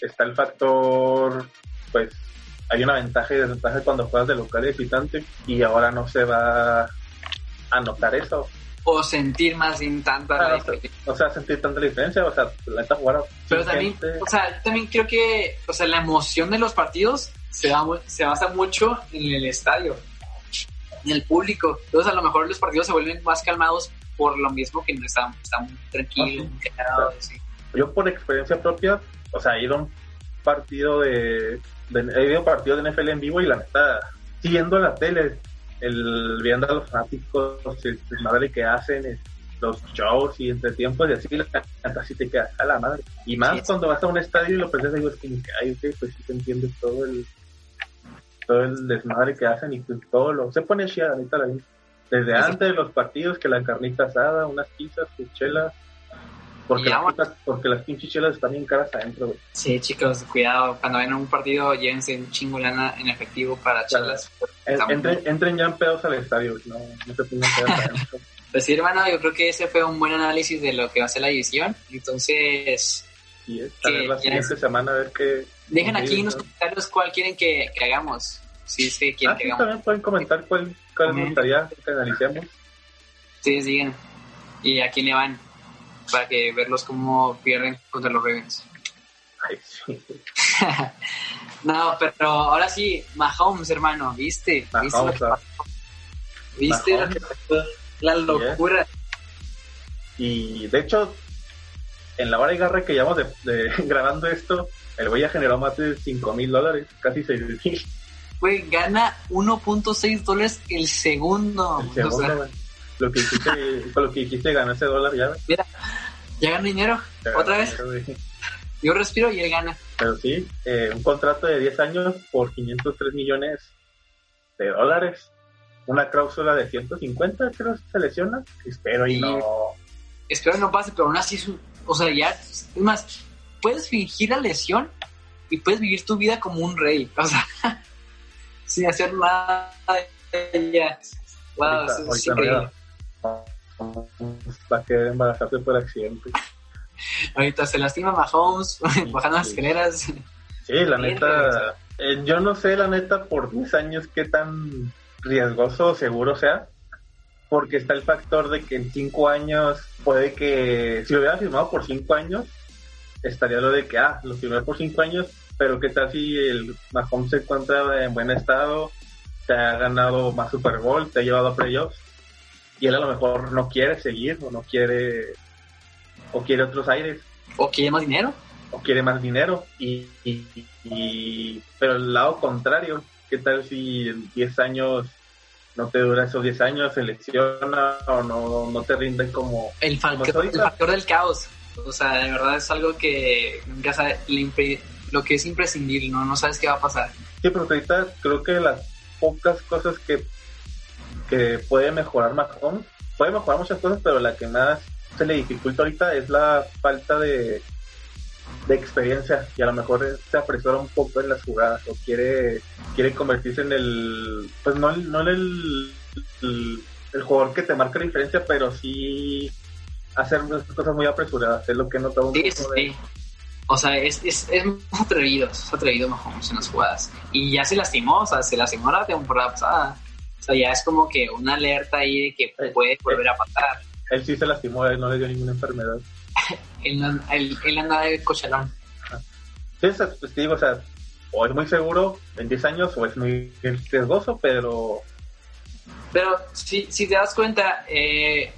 está el factor, pues hay una ventaja y desventaja cuando juegas de local y visitante, y ahora no se va a notar eso. O sentir más sin tanta Ah, la diferencia. No se va a sentir tanta diferencia, o sea, la neta jugar Pero también, gente. o sea, yo también creo que, o sea, la emoción de los partidos se, mu- se basa mucho en el estadio, en el público. Entonces, a lo mejor los partidos se vuelven más calmados por lo mismo que no están, están tranquilos, Ah, muy callados, así. yo por experiencia propia, o sea, he ido a un partido de, de- he ido a partidos de NFL en vivo y la neta, siguiendo la tele, el viendo a los fanáticos, el madre que hacen, los shows y entre tiempos y así, la neta sí te queda a la madre. Y más Sí. cuando vas a un estadio y lo prestas digo, es pues sí te entiendes todo el todo el desmadre que hacen y pues todo lo se pone chida, ahorita la vida. Desde Sí. antes de los partidos, que la carnita asada, unas pizzas, sus chelas, porque, las, putas- porque las pinches chelas están bien caras adentro, güey. Sí, chicos, cuidado. Cuando vayan a un partido, llévense un chingo lana en efectivo para charlas. En- Entren, entren ya en pedos al estadio, no, no se pongan pedos adentro. Pues sí, hermano, yo creo que ese fue un buen análisis de lo que va a ser la división. Entonces, Y es, a ver la siguiente es- semana a ver qué... dejen aquí en los comentarios cuál quieren que, que hagamos. Si es que quieren Ah, que sí, hagamos. también pueden comentar cuál, cuál les gustaría que analicemos. Sí, sigan. Y a quién le van para que verlos cómo pierden contra los Ravens. Ay, sí. <laughs> no, pero ahora sí, Mahomes, hermano, ¿viste? ¿Viste, lo Mahomes, que- ah. ¿viste lo que pasó? La locura. Y de hecho, en la hora y garra que llevamos de, de- <laughs> grabando esto, el güey ya generó más de 5 mil dólares, casi 6 mil. Güey, gana 1.6 dólares el segundo. El segundo, O sea. Lo que hiciste, con lo que hiciste ganó ese dólar ya. güey. ya gana dinero. Ya ¿Otra vez? dinero. Yo respiro y él gana. Pero sí, eh, un contrato de 10 años por 503 millones de dólares. Una cláusula de 150, creo que se lesiona. Espero y no. Espero que no pase, pero aún así O sea, ya. Es más, puedes fingir la lesión y puedes vivir tu vida como un rey. O sea, <laughs> sin hacer nada. Ya. Wow, ahorita, es ahorita va a querer embarazarse por accidente. Ahorita se lastima Mahomes <laughs> bajando las escaleras. Sí, la neta, eh, yo no sé la neta por 10 años qué tan riesgoso o seguro sea, porque está el factor de que en 5 años puede que, si lo hubiera firmado por 5 años, estaría lo de que, ah, lo firmé por 5 años, pero qué tal si el Mahomes se encuentra en buen estado, te ha ganado más Super Bowl, te ha llevado a playoffs, y él a lo mejor no quiere seguir o no quiere, o quiere otros aires O quiere más dinero. o quiere más dinero y, y- y- pero el lado contrario qué tal si en 10 años no te dura esos 10 años se lesiona o no, no te rinde como El, Como factor, ahorita. el factor del caos. O sea, de verdad es algo que nunca sabe, lo que es imprescindible, ¿no? No sabes qué va a pasar. sí pero ahorita creo que las pocas cosas que que puede mejorar Mahomes puede mejorar muchas cosas pero la que más se le dificulta ahorita es la falta de de experiencia y a lo mejor se apresura un poco en las jugadas o quiere quiere convertirse en el pues no, no en el, el, el jugador que te marca la diferencia pero sí hacer cosas muy apresuradas es lo que he notado un Sí, poco de sí. O sea, es, es, es atrevido, es atrevido Mahomes en las jugadas. Y ya se lastimó, o sea, se lastimó la temporada pasada. O sea, ya es como que una alerta ahí de que puede volver a pasar. él sí se lastimó él no le dio ninguna enfermedad <laughs> Él, no- él, él anda de cochalón. sí pues digo o sea o es muy seguro en 10 años o es muy riesgoso pero Pero si, si te das cuenta, eh,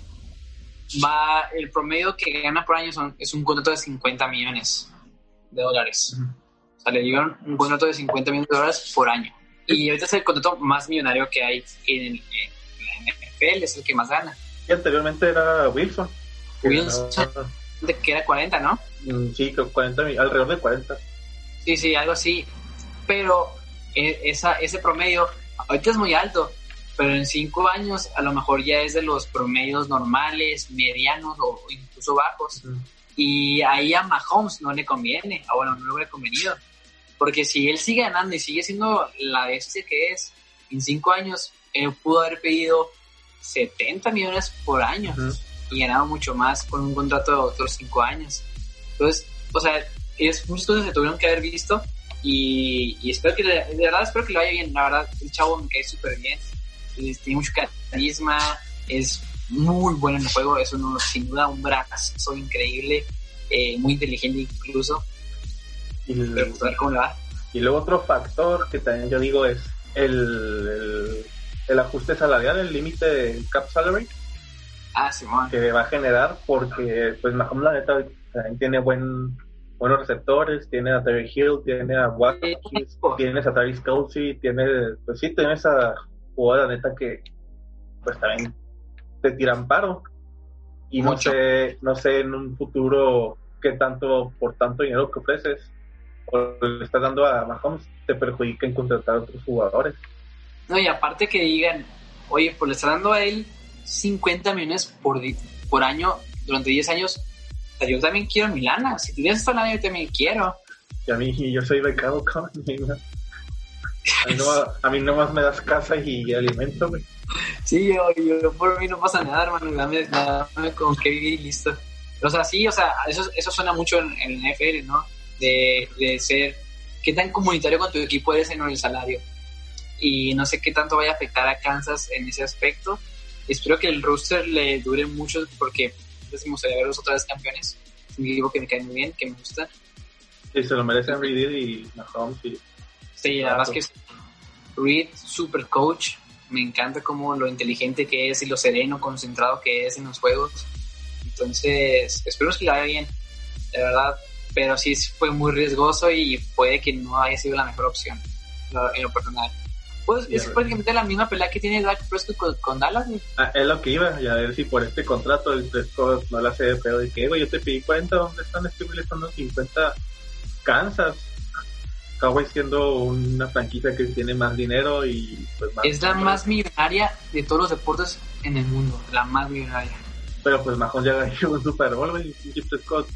va el promedio que gana por año son, es un contrato de 50 millones de dólares. O sea, le dieron un contrato de 50 millones de dólares por año. Y ahorita es el contrato más millonario que hay en, en la NFL, es el que más gana. y anteriormente era Wilson que Wilson. ganaba, De que era 40, ¿no? mm, sí creo 40 mil- alrededor de 40 Sí, sí, algo así. Pero eh, esa, ese promedio ahorita es muy alto, pero en cinco años a lo mejor ya es de los promedios normales, medianos o incluso bajos. Y ahí a Mahomes no le conviene, o bueno, no le hubiera convenido. Porque si él sigue ganando y sigue siendo la bestia que es, en cinco años él pudo haber pedido 70 millones por año y ganado mucho más con un contrato de otros cinco años. Entonces, o sea, es, muchas cosas se tuvieron que haber visto y, y espero que, de verdad, espero que le vaya bien. La verdad, el chavo me cae súper bien, tiene mucho carisma, es muy bueno en el juego, es uno, sin duda un brazo increíble, eh, muy inteligente incluso, y, cómo va. luego otro factor que también yo digo es el, el, el ajuste salarial el límite de cap salary Ah, que va a generar porque pues Mahomes la neta también tiene buen buenos receptores, tiene a Terry Hill, tiene a Watkins, tienes a Travis Kelsey, tiene, pues sí, tienes a jugadores la neta que pues también te tiran paro. Y no sé, no sé en un futuro qué tanto, por tanto dinero que ofreces, o le estás dando a Mahomes, te perjudica en contratar a otros jugadores. No, y aparte que digan, oye, pues le está dando a él 50 millones por, por año durante 10 años. O sea, yo también quiero mi lana. Si tienes esta lana, yo también quiero. Y a mí, yo soy becado, <laughs> cabrón, A mí, no, a mí nomás me das casa y alimento, güey. Sí, yo, yo por mí no pasa nada, hermano. Dame, dame con qué vivir y listo. O sea, sí, o sea, eso, eso suena mucho en, en el NFL, ¿no? De, de ser, qué tan comunitario con tu equipo eres en el salario. Y no sé qué tanto vaya a afectar a Kansas en ese aspecto. Espero que el roster le dure mucho porque pues, me gustaría verlos otra vez campeones. Es un equipo que me cae muy bien, que me gusta. Y se lo merecen Reed y Mahomes. Y, Sí, la verdad es que Reed, super coach. Me encanta como lo inteligente que es y lo sereno, concentrado que es en los juegos. Entonces, espero que le vaya bien, de verdad. Pero sí fue muy riesgoso y puede que no haya sido la mejor opción en lo personal. Pues Y a es prácticamente la misma pelea que tiene Dak Prescott con, con Dallas. güey. Ah, es lo que iba, y a ver si por este contrato el Prescott no la hace de pedo que, güey, yo te pedí 40, ¿dónde están? Es que me le están dando 50 Kansas. Cowboys siendo una franquicia que tiene más dinero y pues más... Es la más millonaria de todos los deportes en el mundo, la más millonaria. Pero pues Mahomes ya ganó un Super Bowl, güey, y Prescott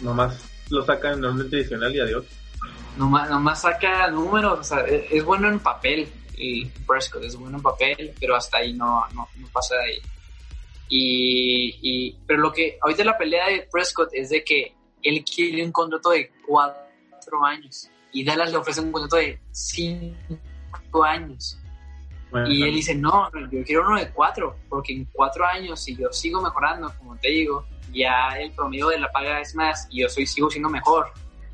nomás lo sacan en orden tradicional y adiós. Nomás, nomás saca números, o sea, es, es bueno en papel, y Prescott es bueno en papel, pero hasta ahí no, no, no pasa de ahí. Y, y, pero lo que ahorita la pelea de Prescott es de que él quiere un contrato de cuatro años y Dallas le ofrece un contrato de cinco años. Bueno, Y él dice, no, yo quiero uno de cuatro, porque en cuatro años, si yo sigo mejorando, como te digo, ya el promedio de la paga es más y yo soy, sigo siendo mejor,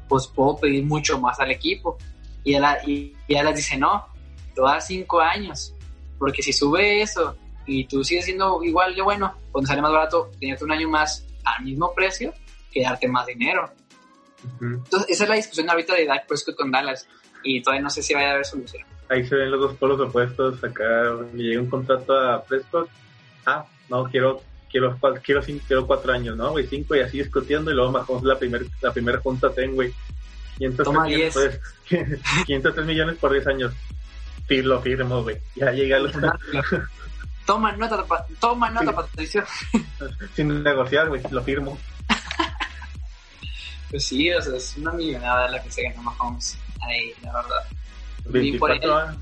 pues puedo pedir mucho más al equipo. Y él, y, y él dice, no, te voy a dar cinco años, porque si sube eso y tú sigues siendo igual de bueno, pues sale más barato tenerte un año más al mismo precio que darte más dinero. Entonces, esa es la discusión ahorita de Dak Prescott con Dallas y todavía no sé si vaya a haber solución. Ahí se ven los dos polos opuestos. Acá le llega un contrato a Prescott. Ah, no, quiero quiero quiero, cinco, quiero cuatro años, ¿no? Güey, cinco y así discutiendo. Y luego Mahomes la primer, la primera junta ten, güey. 503 Toma millones, por- 503 <laughs> millones por 10 años. Sí, lo firmo, güey. Ya llega los, <laughs> Toma nota, toma nota, Patricio. <laughs> sin negociar, güey. Lo firmo. Pues sí, o sea, es una millonada la que se ganó Mahomes. Ahí, la verdad. Y por 24, a-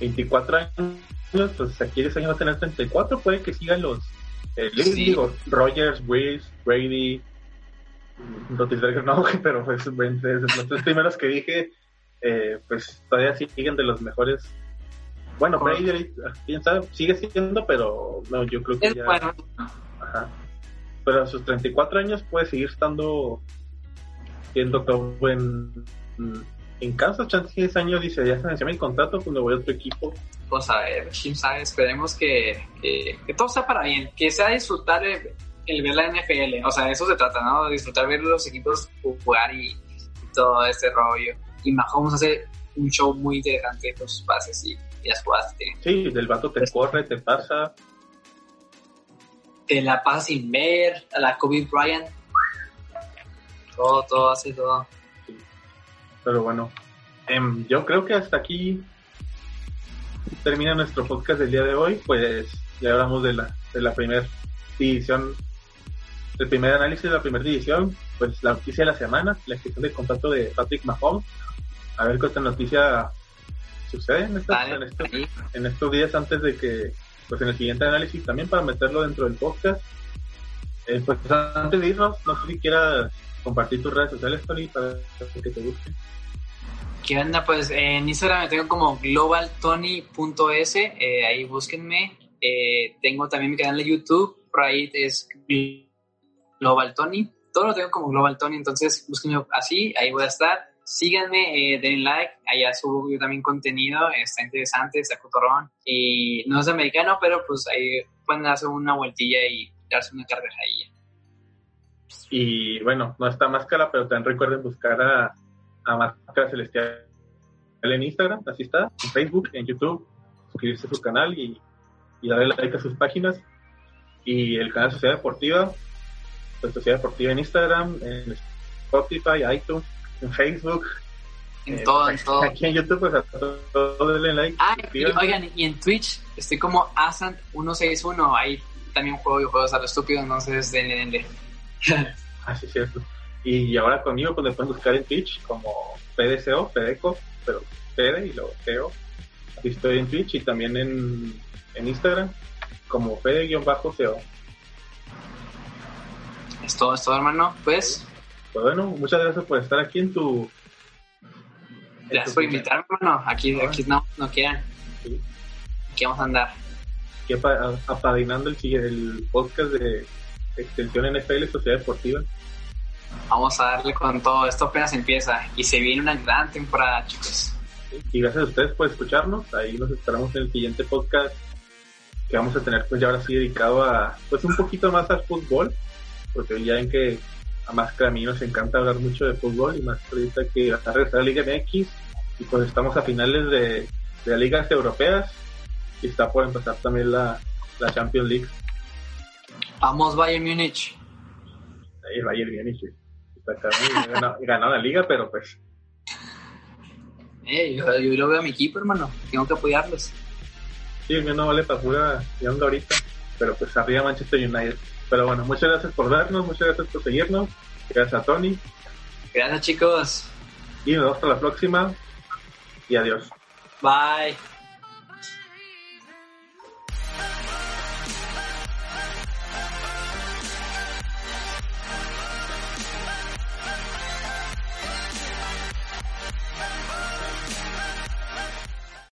24 años, pues aquí ese año va a tener 34. Puede que sigan los. Eh, Sí. digo, Rogers, Breeze, Brady, Roethlisberger no, güey, <laughs> pero pues los tres primeros que dije, eh, pues todavía siguen de los mejores. Bueno. Brady, quién sabe, sigue siendo, pero no, yo creo que Es ya. bueno. Ajá. Pero a sus 34 años puede seguir estando siendo top en, en Kansas. Chance 10 años dice, ya se me mi contrato, pues me voy a otro equipo. Pues a ver, quién sabe, esperemos que, que, que todo sea para bien, que sea disfrutar el, el ver la NFL, o sea, de eso se trata, ¿no? Disfrutar ver los equipos jugar y, y todo este rollo. Y Mahomes hace un show muy interesante con sus pases y, y las jugadas que. Sí, del vato te corre, te pasa. Te la pasa sin ver, a la Kobe Bryant. Todo, todo, hace todo. Pero bueno, em, yo creo que hasta aquí termina nuestro podcast del día de hoy. Pues ya hablamos de la, de la primera división, del primer análisis de la primera división. Pues la noticia de la semana, la gestión de contrato de Patrick Mahomes. A ver qué otra noticia sucede en, estos, ahí. en estos días antes de que, pues en el siguiente análisis también para meterlo dentro del podcast. Eh, pues antes de irnos, no sé si quieras compartir tus redes sociales, Tony, para que te busquen. ¿Qué onda? Pues en Instagram me tengo como globaltony.es, eh, ahí búsquenme. Eh, tengo también mi canal de YouTube, por ahí es Global Tony. Todo lo tengo como Global Tony, entonces búsquenme así, ahí voy a estar. Síganme, eh, den like, allá subo yo también contenido, está interesante, está cotorrón. Y no es americano, pero pues ahí pueden darse una vueltilla y darse una carcajadilla. Y bueno, no está Máscara, pero también recuerden buscar a, a Máscara Celestial en Instagram, así está, en Facebook, en YouTube, suscribirse a su canal y, y darle like a sus páginas. Y el canal Sociedad Deportiva, pues Sociedad Deportiva en Instagram, en Spotify, iTunes, en Facebook. En eh, todo, en todo. Aquí en YouTube, pues a todo, todo denle like. Ah, y, oigan, y en Twitch estoy como Asant161. Ahí también juego y juegos a lo estúpido, entonces denle, denle. <laughs> Ah, sí, cierto. Y ahora conmigo, pues me pueden buscar en Twitch como PDCO, Pedeco, pero PD y luego CO. Así estoy en Twitch y también en, en Instagram como PD-CO. Es todo, es todo, hermano. Pues, Pues bueno, muchas gracias por estar aquí en tu. en gracias tu por invitarme, hermano. Aquí, aquí no, no quieran. sí, Aquí vamos a andar. aquí apa- apadrinando el, el podcast de Extensión NFL Sociedad Deportiva. Vamos a darle con todo. Esto apenas empieza y se viene una gran temporada, chicos. Y gracias a ustedes por escucharnos. Ahí nos esperamos en el siguiente podcast que vamos a tener pues ya ahora sí dedicado a pues un poquito más al fútbol porque ya ven que a más que a mí nos encanta hablar mucho de fútbol y más ahorita que va a regresar la Liga MX y pues estamos a finales de, de las ligas europeas y está por empezar también la, la Champions League Vamos, Bayern Múnich. el Bayern Múnich está y ganó la liga pero pues Eh, yo, yo lo veo a mi equipo, hermano. Tengo que apoyarlos. Sí, que no vale para pura y onda ahorita. Pero pues arriba Manchester United. Pero bueno, muchas gracias por vernos, muchas gracias por seguirnos. Gracias a Tony. Gracias, chicos. Y nos vemos hasta la próxima. Y adiós. Bye.